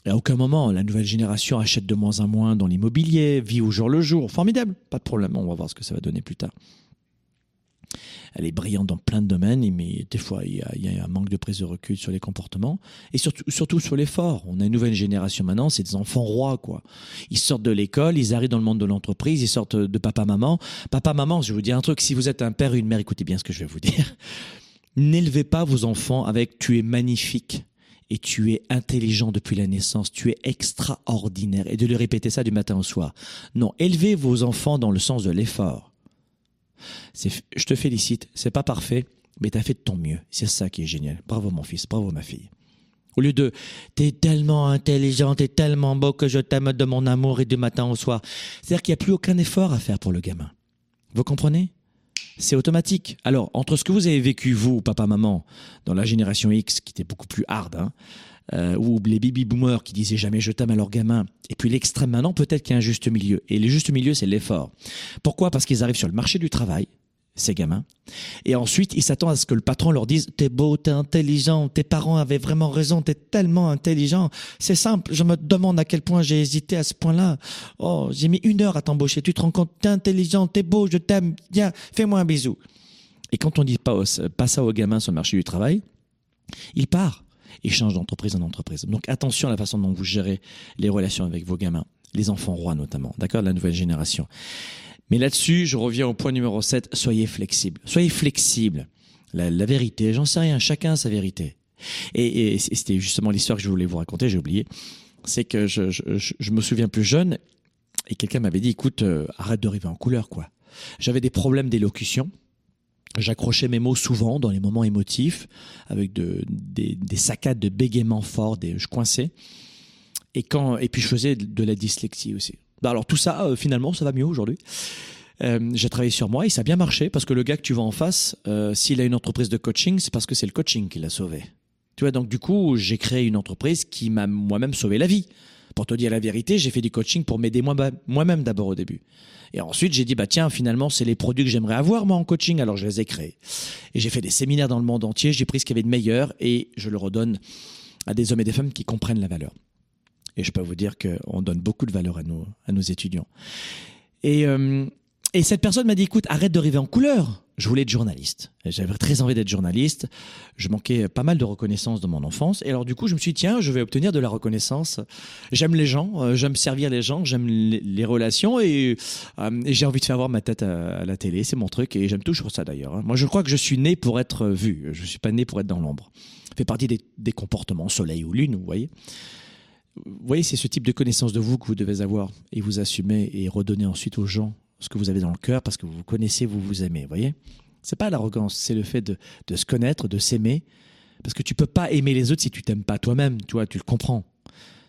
À aucun moment, la nouvelle génération achète de moins en moins dans l'immobilier, vit au jour le jour. Formidable, pas de problème, on va voir ce que ça va donner plus tard elle est brillante dans plein de domaines, mais des fois, il y, a, un manque de prise de recul sur les comportements et surtout, surtout sur l'effort. On a une nouvelle génération maintenant, c'est des enfants rois, quoi. Ils sortent de l'école, ils arrivent dans le monde de l'entreprise, ils sortent de papa-maman. Papa-maman, je vais vous dire un truc, si vous êtes un père et une mère, écoutez bien ce que je vais vous dire. N'élevez pas vos enfants avec tu es magnifique et tu es intelligent depuis la naissance, tu es extraordinaire, et de le répéter ça du matin au soir. Non, élevez vos enfants dans le sens de l'effort je te félicite, c'est pas parfait, mais tu as fait de ton mieux. C'est ça qui est génial. Bravo mon fils, bravo ma fille. Au lieu de t'es tellement intelligent, t'es tellement beau que je t'aime de mon amour et du matin au soir. C'est-à-dire qu'il n'y a plus aucun effort à faire pour le gamin. Vous comprenez? C'est automatique. Alors, entre ce que vous avez vécu, vous, papa, maman, dans la génération X, qui était beaucoup plus hard, hein, euh, ou les baby boomers qui disaient jamais je t'aime à leur gamin, et puis l'extrême maintenant, peut-être qu'il y a un juste milieu. Et le juste milieu, c'est l'effort. Pourquoi? Parce qu'ils arrivent sur le marché du travail, ces gamins. Et ensuite, ils s'attendent à ce que le patron leur dise T'es beau, t'es intelligent, tes parents avaient vraiment raison, t'es tellement intelligent. C'est simple, je me demande à quel point j'ai hésité à ce point-là. Oh, j'ai mis une heure à t'embaucher, tu te rends compte, t'es intelligent, t'es beau, je t'aime, viens, fais-moi un bisou. Et quand on dit pas, pas ça aux gamins sur le marché du travail, il part et change d'entreprise en entreprise. Donc attention à la façon dont vous gérez les relations avec vos gamins, les enfants rois notamment, d'accord, la nouvelle génération. Mais là-dessus, je reviens au point numéro 7, soyez flexible. Soyez flexible. La, vérité, j'en sais rien, chacun a sa vérité. Et, c'était justement l'histoire que je voulais vous raconter, j'ai oublié. C'est que je, je, me souviens plus jeune, et quelqu'un m'avait dit, écoute, euh, arrête de rêver en couleur, quoi. J'avais des problèmes d'élocution. J'accrochais mes mots souvent dans les moments émotifs, avec de, des, des saccades de bégaiement fort, des, je coinçais. Et, quand, et puis je faisais de la dyslexie aussi. Bah, alors tout ça, euh, finalement, ça va mieux aujourd'hui. Euh, j'ai travaillé sur moi et ça a bien marché parce que le gars que tu vois en face, euh, s'il a une entreprise de coaching, c'est parce que c'est le coaching qui l'a sauvé. Tu vois, donc du coup, j'ai créé une entreprise qui m'a moi-même sauvé la vie. Pour te dire la vérité, j'ai fait du coaching pour m'aider moi-même d'abord au début. Et ensuite, j'ai dit, bah tiens, finalement, c'est les produits que j'aimerais avoir moi en coaching, alors je les ai créés. Et j'ai fait des séminaires dans le monde entier, j'ai pris ce qu'il y avait de meilleur et je le redonne à des hommes et des femmes qui comprennent la valeur. Et je peux vous dire qu'on donne beaucoup de valeur à nos, à nos étudiants. Et, euh, et cette personne m'a dit, écoute, arrête de rêver en couleur. Je voulais être journaliste. J'avais très envie d'être journaliste. Je manquais pas mal de reconnaissance dans mon enfance. Et alors du coup, je me suis dit, tiens, je vais obtenir de la reconnaissance. J'aime les gens, euh, j'aime servir les gens, j'aime les, relations et, euh, et j'ai envie de faire voir ma tête à, la télé. C'est mon truc et j'aime toujours ça d'ailleurs. Hein. Moi, je crois que je suis né pour être vu. Je suis pas né pour être dans l'ombre. fait partie des, des comportements soleil ou lune, vous voyez vous voyez, c'est ce type de connaissance de vous que vous devez avoir et vous assumer et redonner ensuite aux gens ce que vous avez dans le cœur parce que vous vous connaissez, vous vous aimez. Voyez C'est pas l'arrogance, c'est le fait de, se connaître, de s'aimer. Parce que tu peux pas aimer les autres si tu t'aimes pas toi-même. Tu vois, tu le comprends.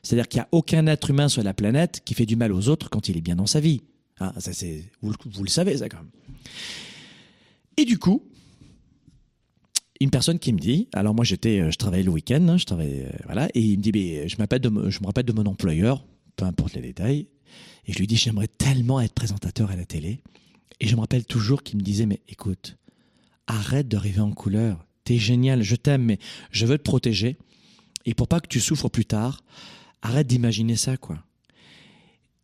C'est-à-dire qu'il n'y a aucun être humain sur la planète qui fait du mal aux autres quand il est bien dans sa vie. Hein, ça, vous, vous, le savez, ça, quand même. Et du coup, une personne qui me dit, alors moi j'étais, euh, je travaillais le week-end, hein, je travaillais, euh, voilà, et il me dit, mais je m'appelle, je me rappelle de mon employeur, peu importe les détails, et je lui dis, j'aimerais tellement être présentateur à la télé, et je me rappelle toujours qu'il me disait, mais écoute, arrête de rêver en couleur, t'es génial, je t'aime, mais je veux te protéger, et pour pas que tu souffres plus tard, arrête d'imaginer ça, quoi.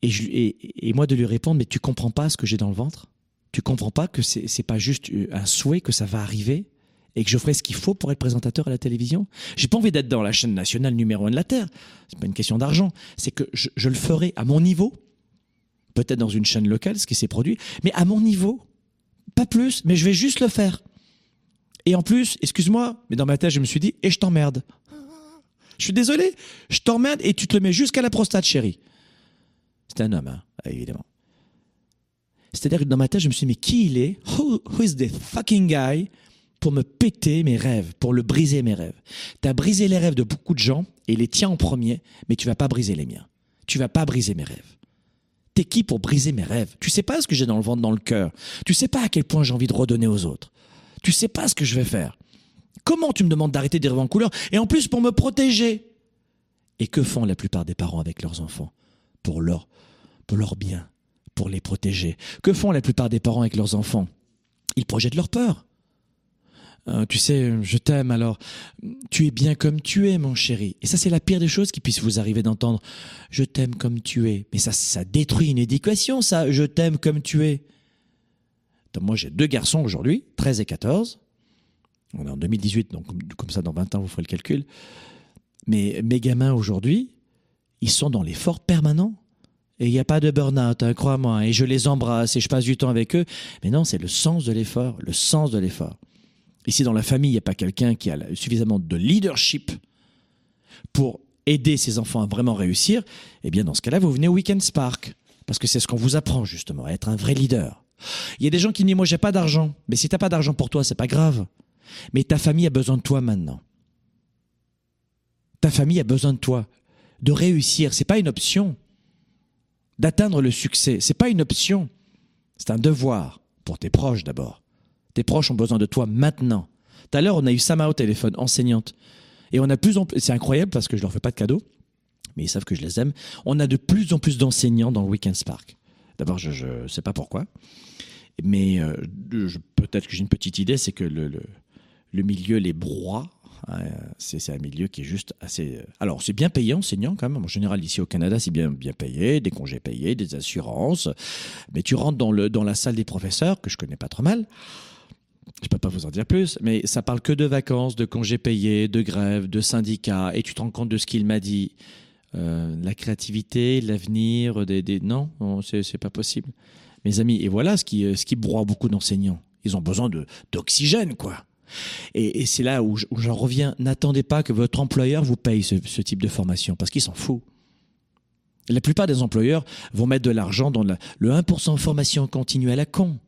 Et moi de lui répondre, mais tu comprends pas ce que j'ai dans le ventre? Tu comprends pas que c'est, c'est pas juste un souhait que ça va arriver? Et que je ferai ce qu'il faut pour être présentateur à la télévision. J'ai pas envie d'être dans la chaîne nationale numéro un de la Terre. C'est pas une question d'argent. C'est que je, le ferai à mon niveau. Peut-être dans une chaîne locale, ce qui s'est produit, mais à mon niveau. Pas plus, mais je vais juste le faire. Et en plus, excuse-moi, mais dans ma tête, je me suis dit, et je t'emmerde. Je suis désolé, je t'emmerde et tu te le mets jusqu'à la prostate, chérie. C'est un homme, hein, évidemment. C'est-à-dire que dans ma tête, je me suis dit, mais qui il est? Who, who is the fucking guy? Pour me péter mes rêves, pour le briser mes rêves. Tu as brisé les rêves de beaucoup de gens et les tiens en premier, mais tu vas pas briser les miens. Tu vas pas briser mes rêves. T'es qui pour briser mes rêves? Tu sais pas ce que j'ai dans le ventre, dans le cœur. Tu sais pas à quel point j'ai envie de redonner aux autres. Tu sais pas ce que je vais faire. Comment tu me demandes d'arrêter de rêver en couleur et en plus pour me protéger? Et que font la plupart des parents avec leurs enfants? Pour leur pour leur bien, pour les protéger Que font la plupart des parents avec leurs enfants? Ils projettent leur peur. Euh, tu sais, je t'aime alors. Tu es bien comme tu es, mon chéri. Et ça, c'est la pire des choses qui puisse vous arriver d'entendre. Je t'aime comme tu es. Mais ça, ça détruit une éducation, ça. Je t'aime comme tu es. Moi, j'ai deux garçons aujourd'hui, 13 et 14. On est en 2018, donc comme ça, dans 20 ans, vous ferez le calcul. Mais mes gamins aujourd'hui, ils sont dans l'effort permanent. Et il n'y a pas de burn-out, hein, crois-moi. Et je les embrasse et je passe du temps avec eux. Mais non, c'est le sens de l'effort, le sens de l'effort. Et si dans la famille, il n'y a pas quelqu'un qui a suffisamment de leadership pour aider ses enfants à vraiment réussir, eh bien, dans ce cas-là, vous venez au Weekend Spark. Parce que c'est ce qu'on vous apprend, justement, à être un vrai leader. Il y a des gens qui disent, moi, j'ai pas d'argent. Mais si t'as pas d'argent pour toi, c'est pas grave. Mais ta famille a besoin de toi maintenant. Ta famille a besoin de toi. De réussir, c'est pas une option. D'atteindre le succès, c'est pas une option. C'est un devoir pour tes proches d'abord. Tes proches ont besoin de toi maintenant. Tout à l'heure, on a eu Sama au téléphone, enseignante. Et on a plus en plus, c'est incroyable parce que je leur fais pas de cadeaux, mais ils savent que je les aime. On a de plus en plus d'enseignants dans le Weekend Spark. D'abord, je ne sais pas pourquoi, mais euh, peut-être que j'ai une petite idée, c'est que le, le, milieu les broie. Hein, c'est un milieu qui est juste assez. Euh, alors, c'est bien payé, enseignant quand même. En général, ici au Canada, c'est bien, bien payé, des congés payés, des assurances. Mais tu rentres dans, le, dans la salle des professeurs, que je connais pas trop mal. Je peux pas vous en dire plus, mais ça parle que de vacances, de congés payés, de grèves, de syndicats, et tu te rends compte de ce qu'il m'a dit. Euh, la créativité, l'avenir, des, des... non, c'est pas possible. Mes amis, et voilà ce qui, ce qui broie beaucoup d'enseignants. Ils ont besoin d'oxygène, quoi. Et, et c'est là où j'en reviens. N'attendez pas que votre employeur vous paye ce, ce type de formation, parce qu'il s'en fout. La plupart des employeurs vont mettre de l'argent dans le 1% formation continue à la con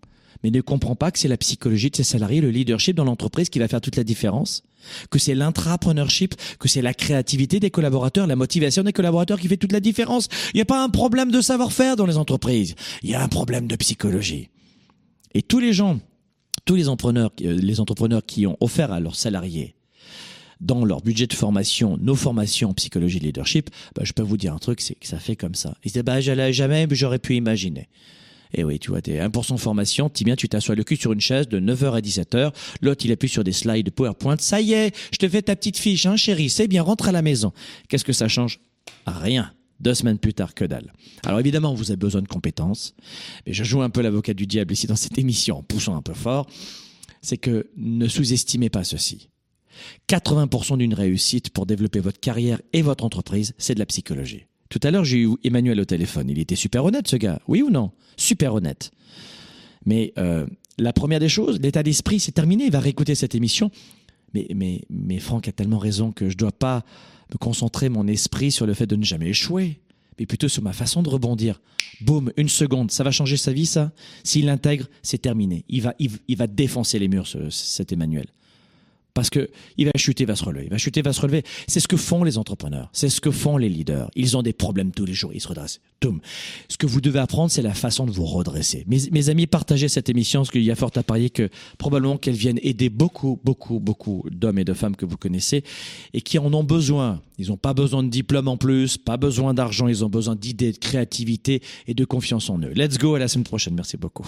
mais ne comprend pas que c'est la psychologie de ses salariés, le leadership dans l'entreprise qui va faire toute la différence, que c'est l'intrapreneurship, que c'est la créativité des collaborateurs, la motivation des collaborateurs qui fait toute la différence. Il n'y a pas un problème de savoir-faire dans les entreprises, il y a un problème de psychologie. Et tous les gens, tous les entrepreneurs, euh, les entrepreneurs qui ont offert à leurs salariés dans leur budget de formation, nos formations en psychologie de leadership, bah, je peux vous dire un truc, c'est que ça fait comme ça. Ils disaient, bah, j'allais jamais, j'aurais pu imaginer. Et oui, tu vois, t'es 1% formation, tu bien, tu t'assois le cul sur une chaise de 9h à 17h, l'autre il appuie sur des slides PowerPoint, ça y est, je te fais ta petite fiche, hein chérie, c'est bien, rentre à la maison. Qu'est-ce que ça change? Rien. Deux semaines plus tard, que dalle. Alors évidemment, vous avez besoin de compétences, mais je joue un peu l'avocat du diable ici dans cette émission en poussant un peu fort, c'est que ne sous-estimez pas ceci. 80% d'une réussite pour développer votre carrière et votre entreprise, c'est de la psychologie. Tout à l'heure, j'ai eu Emmanuel au téléphone. Il était super honnête, ce gars. Oui ou non? Super honnête. Mais euh, la première des choses, l'état d'esprit, c'est terminé. Il va réécouter cette émission. Mais, mais, mais Franck a tellement raison que je ne dois pas me concentrer mon esprit sur le fait de ne jamais échouer, mais plutôt sur ma façon de rebondir. Boum, une seconde, ça va changer sa vie, ça? S'il l'intègre, c'est terminé. Il va, il, va défoncer les murs, cet Emmanuel parce que il va chuter, il va se relever, il va chuter, il va se relever. C'est ce que font les entrepreneurs, c'est ce que font les leaders. Ils ont des problèmes tous les jours, ils se redressent. Toum. Ce que vous devez apprendre, c'est la façon de vous redresser. Mes, mes amis, partagez cette émission, parce qu'il y a fort à parier que probablement qu'elle vienne aider beaucoup, beaucoup, beaucoup d'hommes et de femmes que vous connaissez et qui en ont besoin. Ils n'ont pas besoin de diplôme en plus, pas besoin d'argent, ils ont besoin d'idées, de créativité et de confiance en eux. Let's go, à la semaine prochaine. Merci beaucoup.